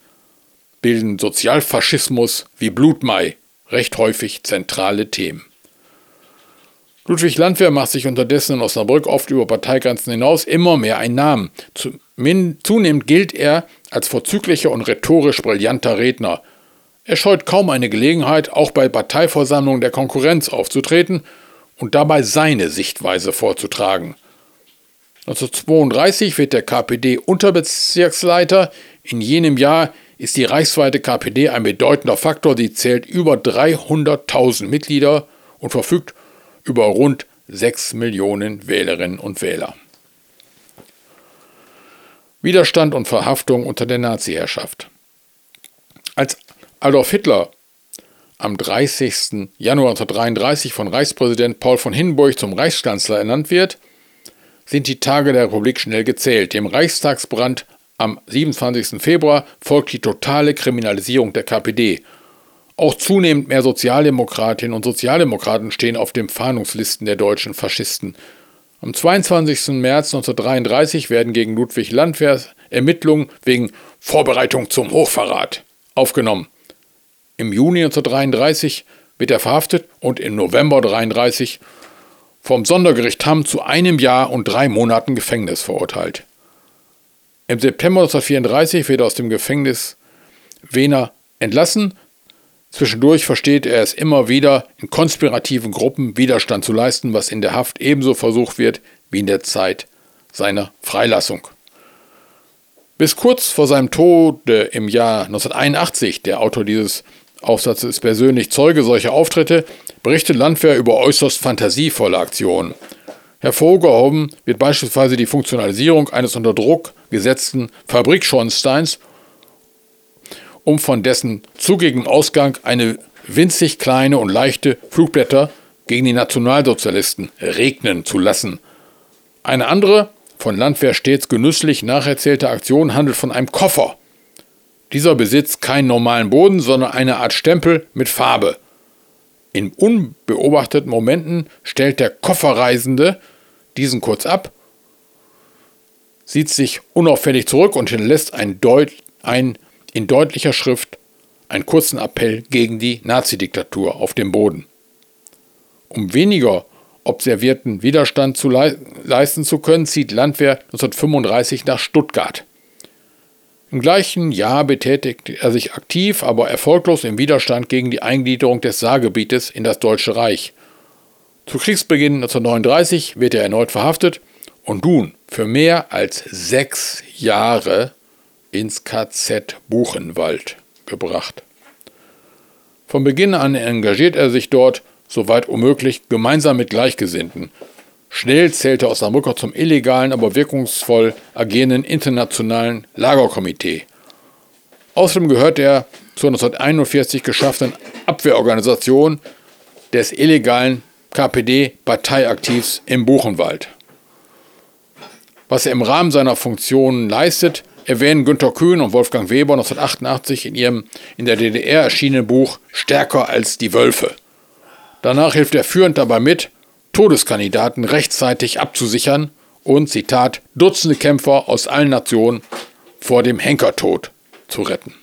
[SPEAKER 2] bilden Sozialfaschismus wie Blutmai recht häufig zentrale Themen. Ludwig Landwehr macht sich unterdessen in Osnabrück oft über Parteigrenzen hinaus immer mehr einen Namen. Zunehmend gilt er als vorzüglicher und rhetorisch brillanter Redner. Er scheut kaum eine Gelegenheit, auch bei Parteiversammlungen der Konkurrenz aufzutreten und dabei seine Sichtweise vorzutragen. 1932 wird der KPD-Unterbezirksleiter. In jenem Jahr ist die reichsweite KPD ein bedeutender Faktor. Sie zählt über 300.000 Mitglieder und verfügt über rund 6 Millionen Wählerinnen und Wähler. Widerstand und Verhaftung unter der Nazi-Herrschaft. Als Adolf Hitler am 30. Januar 1933 von Reichspräsident Paul von Hindenburg zum Reichskanzler ernannt wird, sind die Tage der Republik schnell gezählt. Dem Reichstagsbrand am 27. Februar folgt die totale Kriminalisierung der KPD. Auch zunehmend mehr Sozialdemokratinnen und Sozialdemokraten stehen auf den Fahndungslisten der deutschen Faschisten. Am 22. März 1933 werden gegen Ludwig Landwehr Ermittlungen wegen Vorbereitung zum Hochverrat aufgenommen. Im Juni 1933 wird er verhaftet und im November 1933 vom Sondergericht Hamm zu einem Jahr und drei Monaten Gefängnis verurteilt. Im September 1934 wird er aus dem Gefängnis Wiener entlassen. Zwischendurch versteht er es immer wieder, in konspirativen Gruppen Widerstand zu leisten, was in der Haft ebenso versucht wird wie in der Zeit seiner Freilassung. Bis kurz vor seinem Tod im Jahr 1981, der Autor dieses Aufsatzes ist persönlich Zeuge solcher Auftritte, berichtet Landwehr über äußerst fantasievolle Aktionen. Hervorgehoben wird beispielsweise die Funktionalisierung eines unter Druck gesetzten Fabrikschornsteins, um von dessen zugigem Ausgang eine winzig kleine und leichte Flugblätter gegen die Nationalsozialisten regnen zu lassen. Eine andere, von Landwehr stets genüsslich nacherzählte Aktion handelt von einem Koffer. Dieser besitzt keinen normalen Boden, sondern eine Art Stempel mit Farbe. In unbeobachteten Momenten stellt der Kofferreisende diesen kurz ab, sieht sich unauffällig zurück und hinterlässt ein, Deut ein in deutlicher Schrift einen kurzen Appell gegen die Nazidiktatur auf dem Boden. Um weniger observierten Widerstand zu le leisten zu können, zieht Landwehr 1935 nach Stuttgart. Im gleichen Jahr betätigt er sich aktiv, aber erfolglos im Widerstand gegen die Eingliederung des Saargebietes in das Deutsche Reich. Zu Kriegsbeginn 1939 wird er erneut verhaftet und nun für mehr als sechs Jahre ins KZ Buchenwald gebracht. Von Beginn an engagiert er sich dort, soweit womöglich, gemeinsam mit Gleichgesinnten. Schnell zählte Osnabrücker zum illegalen, aber wirkungsvoll agierenden internationalen Lagerkomitee. Außerdem gehört er zur 1941 geschaffenen Abwehrorganisation des illegalen KPD-Parteiaktivs im Buchenwald. Was er im Rahmen seiner Funktionen leistet, erwähnen Günter Kühn und Wolfgang Weber 1988 in ihrem in der DDR erschienenen Buch Stärker als die Wölfe. Danach hilft er führend dabei mit, Todeskandidaten rechtzeitig abzusichern und, Zitat, Dutzende Kämpfer aus allen Nationen vor dem Henkertod zu retten.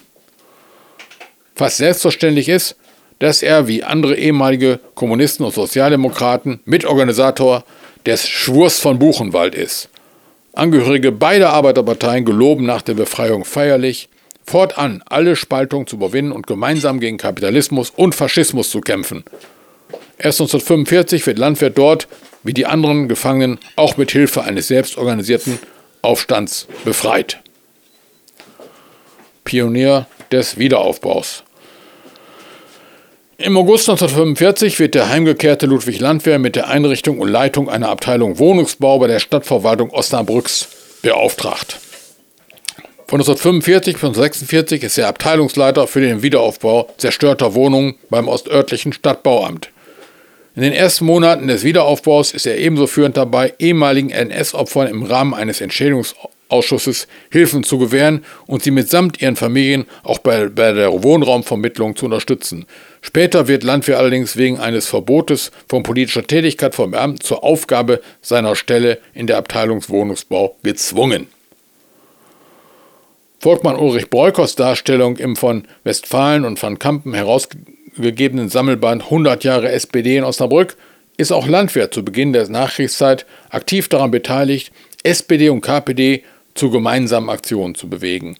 [SPEAKER 2] Fast selbstverständlich ist, dass er wie andere ehemalige Kommunisten und Sozialdemokraten Mitorganisator des Schwurs von Buchenwald ist. Angehörige beider Arbeiterparteien geloben nach der Befreiung feierlich, fortan alle Spaltungen zu überwinden und gemeinsam gegen Kapitalismus und Faschismus zu kämpfen. Erst 1945 wird Landwehr dort, wie die anderen Gefangenen, auch mit Hilfe eines selbstorganisierten Aufstands befreit. Pionier des Wiederaufbaus. Im August 1945 wird der heimgekehrte Ludwig Landwehr mit der Einrichtung und Leitung einer Abteilung Wohnungsbau bei der Stadtverwaltung Osnabrücks beauftragt. Von 1945 bis 1946 ist er Abteilungsleiter für den Wiederaufbau zerstörter Wohnungen beim ostörtlichen Stadtbauamt. In den ersten Monaten des Wiederaufbaus ist er ebenso führend dabei, ehemaligen NS-Opfern im Rahmen eines Entschädigungsprozesses Ausschusses Hilfen zu gewähren und sie mitsamt ihren Familien auch bei, bei der Wohnraumvermittlung zu unterstützen. Später wird Landwehr allerdings wegen eines Verbotes von politischer Tätigkeit vom Beamten zur Aufgabe seiner Stelle in der Abteilungswohnungsbau gezwungen. Volkmann Ulrich Breukers Darstellung im von Westfalen und van Kampen herausgegebenen Sammelband 100 Jahre SPD in Osnabrück ist auch Landwehr zu Beginn der Nachkriegszeit aktiv daran beteiligt, SPD und KPD zu gemeinsamen Aktionen zu bewegen.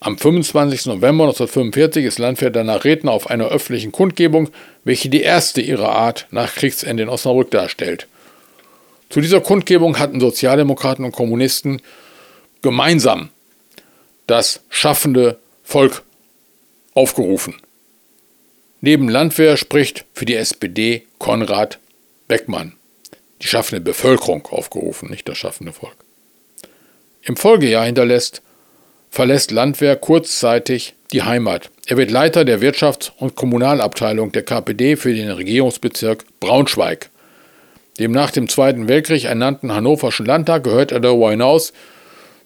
[SPEAKER 2] Am 25. November 1945 ist Landwehr danach Redner auf einer öffentlichen Kundgebung, welche die erste ihrer Art nach Kriegsende in Osnabrück darstellt. Zu dieser Kundgebung hatten Sozialdemokraten und Kommunisten gemeinsam das schaffende Volk aufgerufen. Neben Landwehr spricht für die SPD Konrad Beckmann. Die schaffende Bevölkerung aufgerufen, nicht das schaffende Volk. Im Folgejahr hinterlässt, verlässt Landwehr kurzzeitig die Heimat. Er wird Leiter der Wirtschafts- und Kommunalabteilung der KPD für den Regierungsbezirk Braunschweig. Dem nach dem Zweiten Weltkrieg ernannten Hannoverschen Landtag gehört er darüber hinaus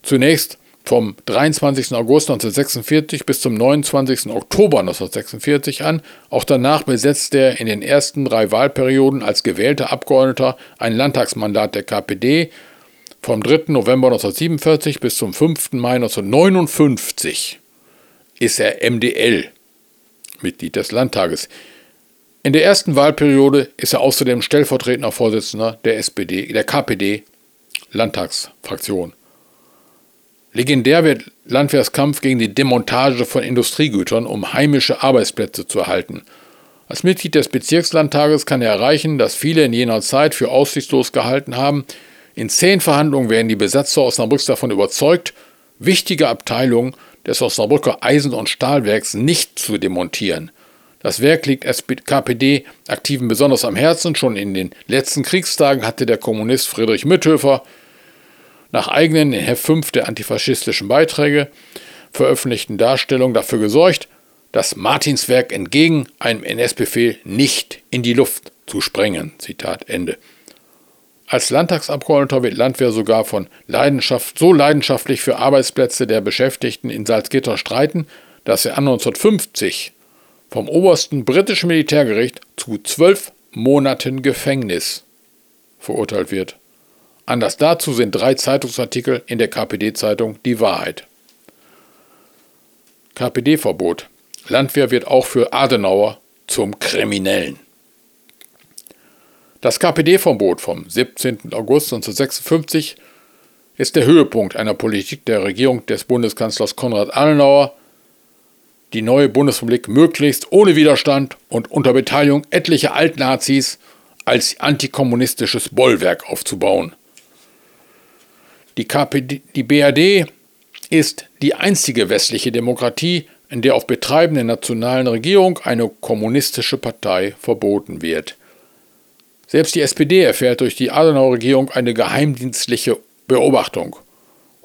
[SPEAKER 2] zunächst vom 23. August 1946 bis zum 29. Oktober 1946 an. Auch danach besetzte er in den ersten drei Wahlperioden als gewählter Abgeordneter ein Landtagsmandat der KPD vom 3. November 1947 bis zum 5. Mai 1959 ist er MDL, Mitglied des Landtages. In der ersten Wahlperiode ist er außerdem stellvertretender Vorsitzender der SPD, der KPD Landtagsfraktion. Legendär wird Landwehrs Kampf gegen die Demontage von Industriegütern, um heimische Arbeitsplätze zu erhalten. Als Mitglied des Bezirkslandtages kann er erreichen, dass viele in jener Zeit für aussichtslos gehalten haben, in zehn Verhandlungen werden die Besatzer Osnabrücks davon überzeugt, wichtige Abteilungen des Osnabrücker Eisen- und Stahlwerks nicht zu demontieren. Das Werk liegt KPD-Aktiven besonders am Herzen. Schon in den letzten Kriegstagen hatte der Kommunist Friedrich Mitthöfer nach eigenen in Heft 5 der antifaschistischen Beiträge veröffentlichten Darstellungen dafür gesorgt, das Martinswerk entgegen einem NS-Befehl nicht in die Luft zu sprengen. Zitat Ende. Als Landtagsabgeordneter wird Landwehr sogar von Leidenschaft, so leidenschaftlich für Arbeitsplätze der Beschäftigten in Salzgitter streiten, dass er 1950 vom obersten britischen Militärgericht zu zwölf Monaten Gefängnis verurteilt wird. Anlass dazu sind drei Zeitungsartikel in der KPD-Zeitung Die Wahrheit. KPD-Verbot. Landwehr wird auch für Adenauer zum Kriminellen. Das KPD-Verbot vom 17. August 1956 ist der Höhepunkt einer Politik der Regierung des Bundeskanzlers Konrad Adenauer, die neue Bundesrepublik möglichst ohne Widerstand und unter Beteiligung etlicher Altnazis als antikommunistisches Bollwerk aufzubauen. Die, KPD, die BRD ist die einzige westliche Demokratie, in der auf Betreiben der nationalen Regierung eine kommunistische Partei verboten wird. Selbst die SPD erfährt durch die Adenauer-Regierung eine geheimdienstliche Beobachtung.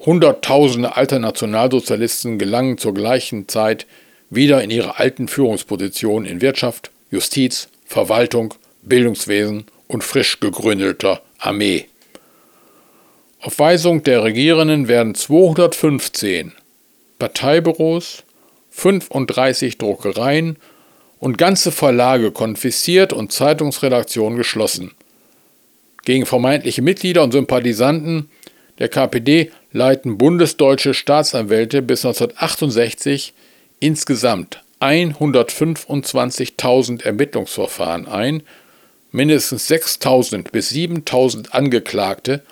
[SPEAKER 2] Hunderttausende alter Nationalsozialisten gelangen zur gleichen Zeit wieder in ihre alten Führungspositionen in Wirtschaft, Justiz, Verwaltung, Bildungswesen und frisch gegründeter Armee. Auf Weisung der Regierenden werden 215 Parteibüros, 35 Druckereien und ganze Verlage konfisziert und Zeitungsredaktionen geschlossen. Gegen vermeintliche Mitglieder und Sympathisanten der KPD leiten bundesdeutsche Staatsanwälte bis 1968 insgesamt 125.000 Ermittlungsverfahren ein, mindestens 6.000 bis 7.000 Angeklagte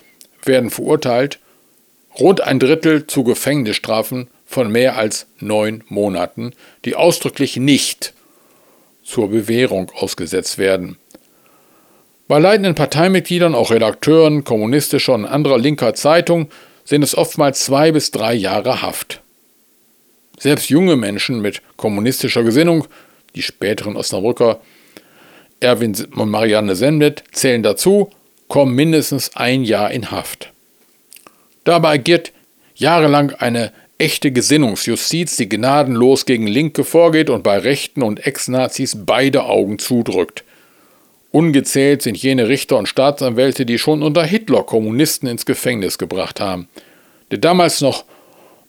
[SPEAKER 2] werden verurteilt, rund ein Drittel zu Gefängnisstrafen von mehr als neun Monaten, die ausdrücklich nicht zur Bewährung ausgesetzt werden. Bei leitenden Parteimitgliedern, auch Redakteuren kommunistischer und anderer linker Zeitungen, sind es oftmals zwei bis drei Jahre Haft. Selbst junge Menschen mit kommunistischer Gesinnung, die späteren Osnabrücker Erwin und Marianne Sendet zählen dazu, kommen mindestens ein Jahr in Haft. Dabei agiert jahrelang eine echte Gesinnungsjustiz, die gnadenlos gegen Linke vorgeht und bei Rechten und Ex-Nazis beide Augen zudrückt. Ungezählt sind jene Richter und Staatsanwälte, die schon unter Hitler Kommunisten ins Gefängnis gebracht haben. Der damals noch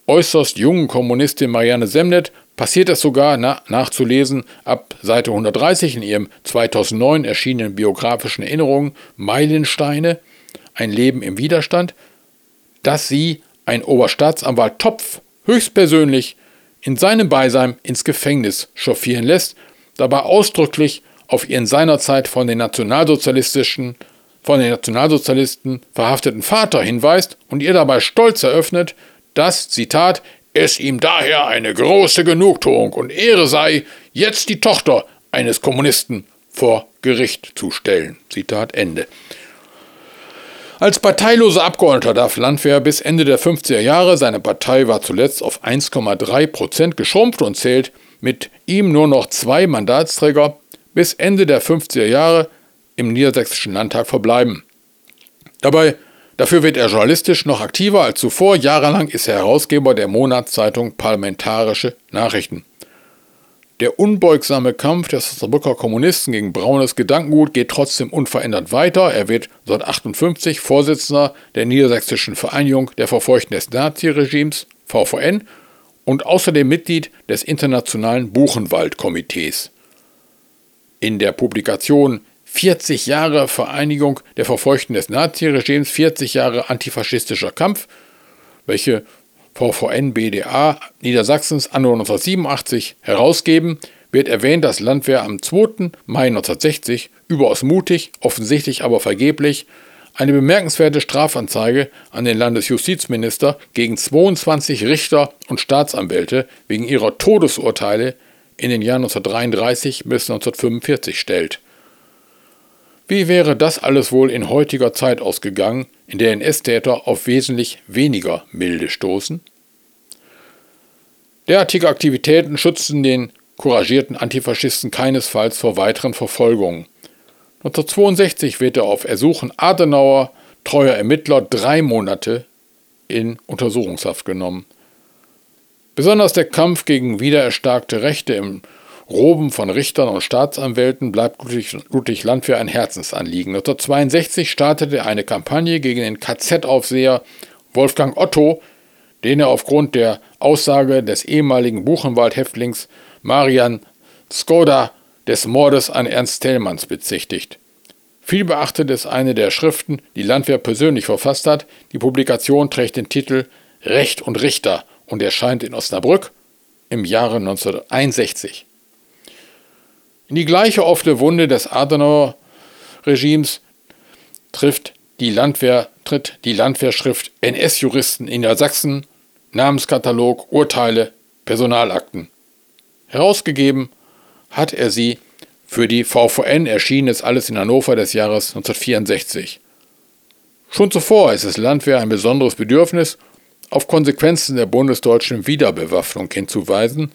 [SPEAKER 2] äußerst jungen Kommunistin Marianne Semnet passiert es sogar na, nachzulesen ab Seite 130 in ihrem 2009 erschienenen biografischen Erinnerungen Meilensteine, ein Leben im Widerstand, dass sie ein Oberstaatsanwalt Topf höchstpersönlich in seinem Beisein ins Gefängnis chauffieren lässt, dabei ausdrücklich auf ihren seinerzeit von den nationalsozialistischen von den Nationalsozialisten verhafteten Vater hinweist und ihr dabei stolz eröffnet, dass, Zitat, es ihm daher eine große Genugtuung und Ehre sei, jetzt die Tochter eines Kommunisten vor Gericht zu stellen. Zitat Ende. Als parteiloser Abgeordneter darf Landwehr bis Ende der 50er Jahre, seine Partei war zuletzt auf 1,3 Prozent geschrumpft und zählt mit ihm nur noch zwei Mandatsträger, bis Ende der 50er Jahre im Niedersächsischen Landtag verbleiben. Dabei Dafür wird er journalistisch noch aktiver als zuvor. Jahrelang ist er Herausgeber der Monatszeitung Parlamentarische Nachrichten. Der unbeugsame Kampf der Osnabrücker Kommunisten gegen braunes Gedankengut geht trotzdem unverändert weiter. Er wird 1958 Vorsitzender der Niedersächsischen Vereinigung der Verfeuchten des Naziregimes, VVN, und außerdem Mitglied des Internationalen Buchenwald-Komitees. In der Publikation 40 Jahre Vereinigung der Verfeuchten des Naziregimes, 40 Jahre antifaschistischer Kampf, welche VVN BDA Niedersachsens anno 1987 herausgeben, wird erwähnt, dass Landwehr am 2. Mai 1960 überaus mutig, offensichtlich aber vergeblich, eine bemerkenswerte Strafanzeige an den Landesjustizminister gegen 22 Richter und Staatsanwälte wegen ihrer Todesurteile in den Jahren 1933 bis 1945 stellt. Wie wäre das alles wohl in heutiger Zeit ausgegangen, in der NS-Täter auf wesentlich weniger Milde stoßen? Derartige Aktivitäten schützen den couragierten Antifaschisten keinesfalls vor weiteren Verfolgungen. 1962 wird er auf Ersuchen Adenauer, treuer Ermittler, drei Monate in Untersuchungshaft genommen. Besonders der Kampf gegen wiedererstarkte Rechte im Roben von Richtern und Staatsanwälten bleibt Ludwig Landwehr ein Herzensanliegen. 1962 startete er eine Kampagne gegen den KZ-Aufseher Wolfgang Otto, den er aufgrund der Aussage des ehemaligen Buchenwald-Häftlings Marian Skoda des Mordes an Ernst Thälmanns bezichtigt. Viel beachtet ist eine der Schriften, die Landwehr persönlich verfasst hat. Die Publikation trägt den Titel Recht und Richter und erscheint in Osnabrück im Jahre 1961. In die gleiche offene Wunde des Adenauer-Regimes trifft die Landwehr, tritt die Landwehrschrift NS-Juristen in der Sachsen, Namenskatalog, Urteile, Personalakten. Herausgegeben hat er sie für die VVN erschien es alles in Hannover des Jahres 1964. Schon zuvor ist es Landwehr ein besonderes Bedürfnis, auf Konsequenzen der bundesdeutschen Wiederbewaffnung hinzuweisen,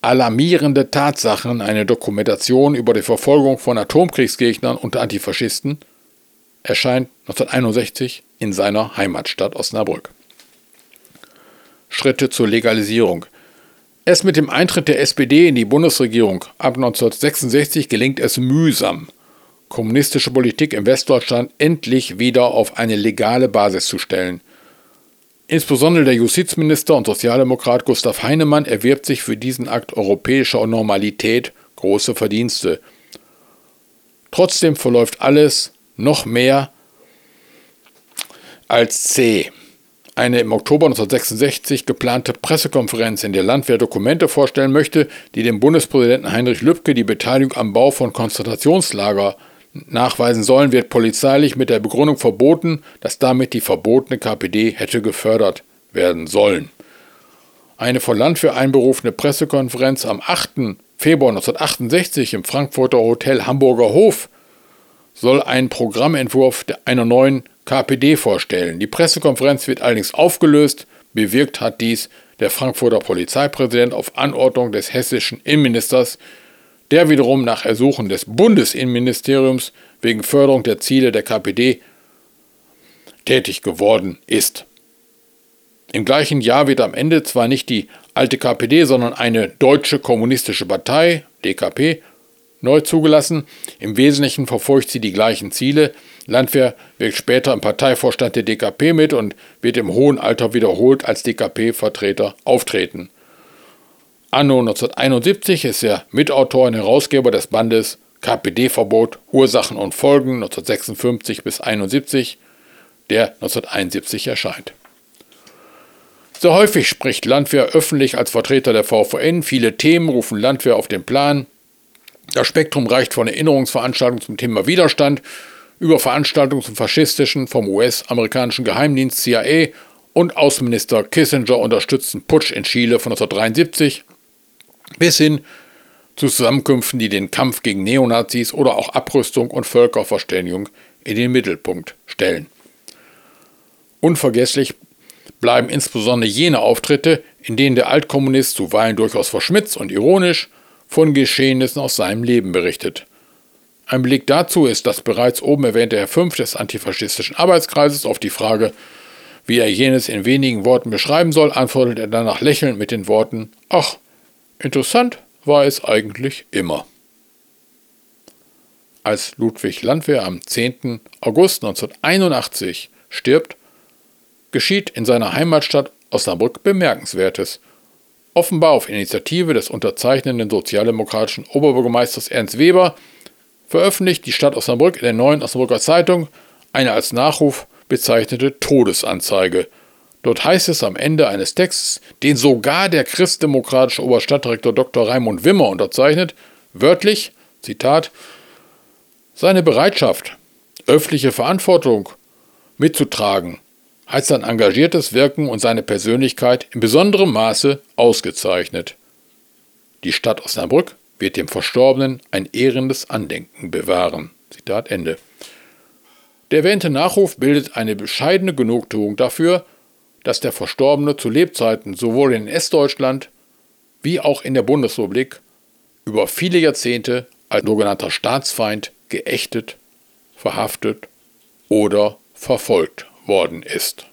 [SPEAKER 2] alarmierende Tatsachen, eine Dokumentation über die Verfolgung von Atomkriegsgegnern und Antifaschisten, erscheint 1961 in seiner Heimatstadt Osnabrück. Schritte zur Legalisierung. Erst mit dem Eintritt der SPD in die Bundesregierung ab 1966 gelingt es mühsam, kommunistische Politik im Westdeutschland endlich wieder auf eine legale Basis zu stellen. Insbesondere der Justizminister und Sozialdemokrat Gustav Heinemann erwirbt sich für diesen Akt europäischer Normalität große Verdienste. Trotzdem verläuft alles noch mehr als zäh eine im Oktober 1966 geplante Pressekonferenz, in der Landwehr Dokumente vorstellen möchte, die dem Bundespräsidenten Heinrich Lübke die Beteiligung am Bau von Konzentrationslager nachweisen sollen, wird polizeilich mit der Begründung verboten, dass damit die verbotene KPD hätte gefördert werden sollen. Eine von Landwehr einberufene Pressekonferenz am 8. Februar 1968 im Frankfurter Hotel Hamburger Hof soll einen Programmentwurf einer neuen KPD vorstellen. Die Pressekonferenz wird allerdings aufgelöst. Bewirkt hat dies der Frankfurter Polizeipräsident auf Anordnung des hessischen Innenministers, der wiederum nach Ersuchen des Bundesinnenministeriums wegen Förderung der Ziele der KPD tätig geworden ist. Im gleichen Jahr wird am Ende zwar nicht die alte KPD, sondern eine deutsche kommunistische Partei, DKP, neu zugelassen. Im Wesentlichen verfolgt sie die gleichen Ziele. Landwehr wirkt später im Parteivorstand der DKP mit und wird im hohen Alter wiederholt als DKP-Vertreter auftreten. Anno 1971 ist er Mitautor und Herausgeber des Bandes KPD-Verbot, Ursachen und Folgen 1956 bis 1971, der 1971 erscheint. Sehr häufig spricht Landwehr öffentlich als Vertreter der VVN. Viele Themen rufen Landwehr auf den Plan. Das Spektrum reicht von Erinnerungsveranstaltungen zum Thema Widerstand über Veranstaltungen zum faschistischen, vom US-amerikanischen Geheimdienst CIA und Außenminister Kissinger unterstützten Putsch in Chile von 1973 bis hin zu Zusammenkünften, die den Kampf gegen Neonazis oder auch Abrüstung und Völkerverständigung in den Mittelpunkt stellen. Unvergesslich bleiben insbesondere jene Auftritte, in denen der Altkommunist zuweilen durchaus verschmitzt und ironisch von Geschehnissen aus seinem Leben berichtet. Ein Blick dazu ist das bereits oben erwähnte Herr 5 des antifaschistischen Arbeitskreises auf die Frage, wie er jenes in wenigen Worten beschreiben soll, antwortet er danach lächelnd mit den Worten Ach, interessant war es eigentlich immer. Als Ludwig Landwehr am 10. August 1981 stirbt, geschieht in seiner Heimatstadt Osnabrück Bemerkenswertes. Offenbar auf Initiative des unterzeichnenden sozialdemokratischen Oberbürgermeisters Ernst Weber veröffentlicht die Stadt Osnabrück in der neuen Osnabrücker Zeitung eine als Nachruf bezeichnete Todesanzeige. Dort heißt es am Ende eines Texts, den sogar der christdemokratische Oberstadtdirektor Dr. Raimund Wimmer unterzeichnet, wörtlich, Zitat, seine Bereitschaft, öffentliche Verantwortung mitzutragen, hat sein engagiertes Wirken und seine Persönlichkeit in besonderem Maße ausgezeichnet. Die Stadt Osnabrück wird dem Verstorbenen ein ehrendes Andenken bewahren. Zitat Ende. Der erwähnte Nachruf bildet eine bescheidene Genugtuung dafür, dass der Verstorbene zu Lebzeiten sowohl in Estdeutschland wie auch in der Bundesrepublik über viele Jahrzehnte als sogenannter Staatsfeind geächtet, verhaftet oder verfolgt worden ist.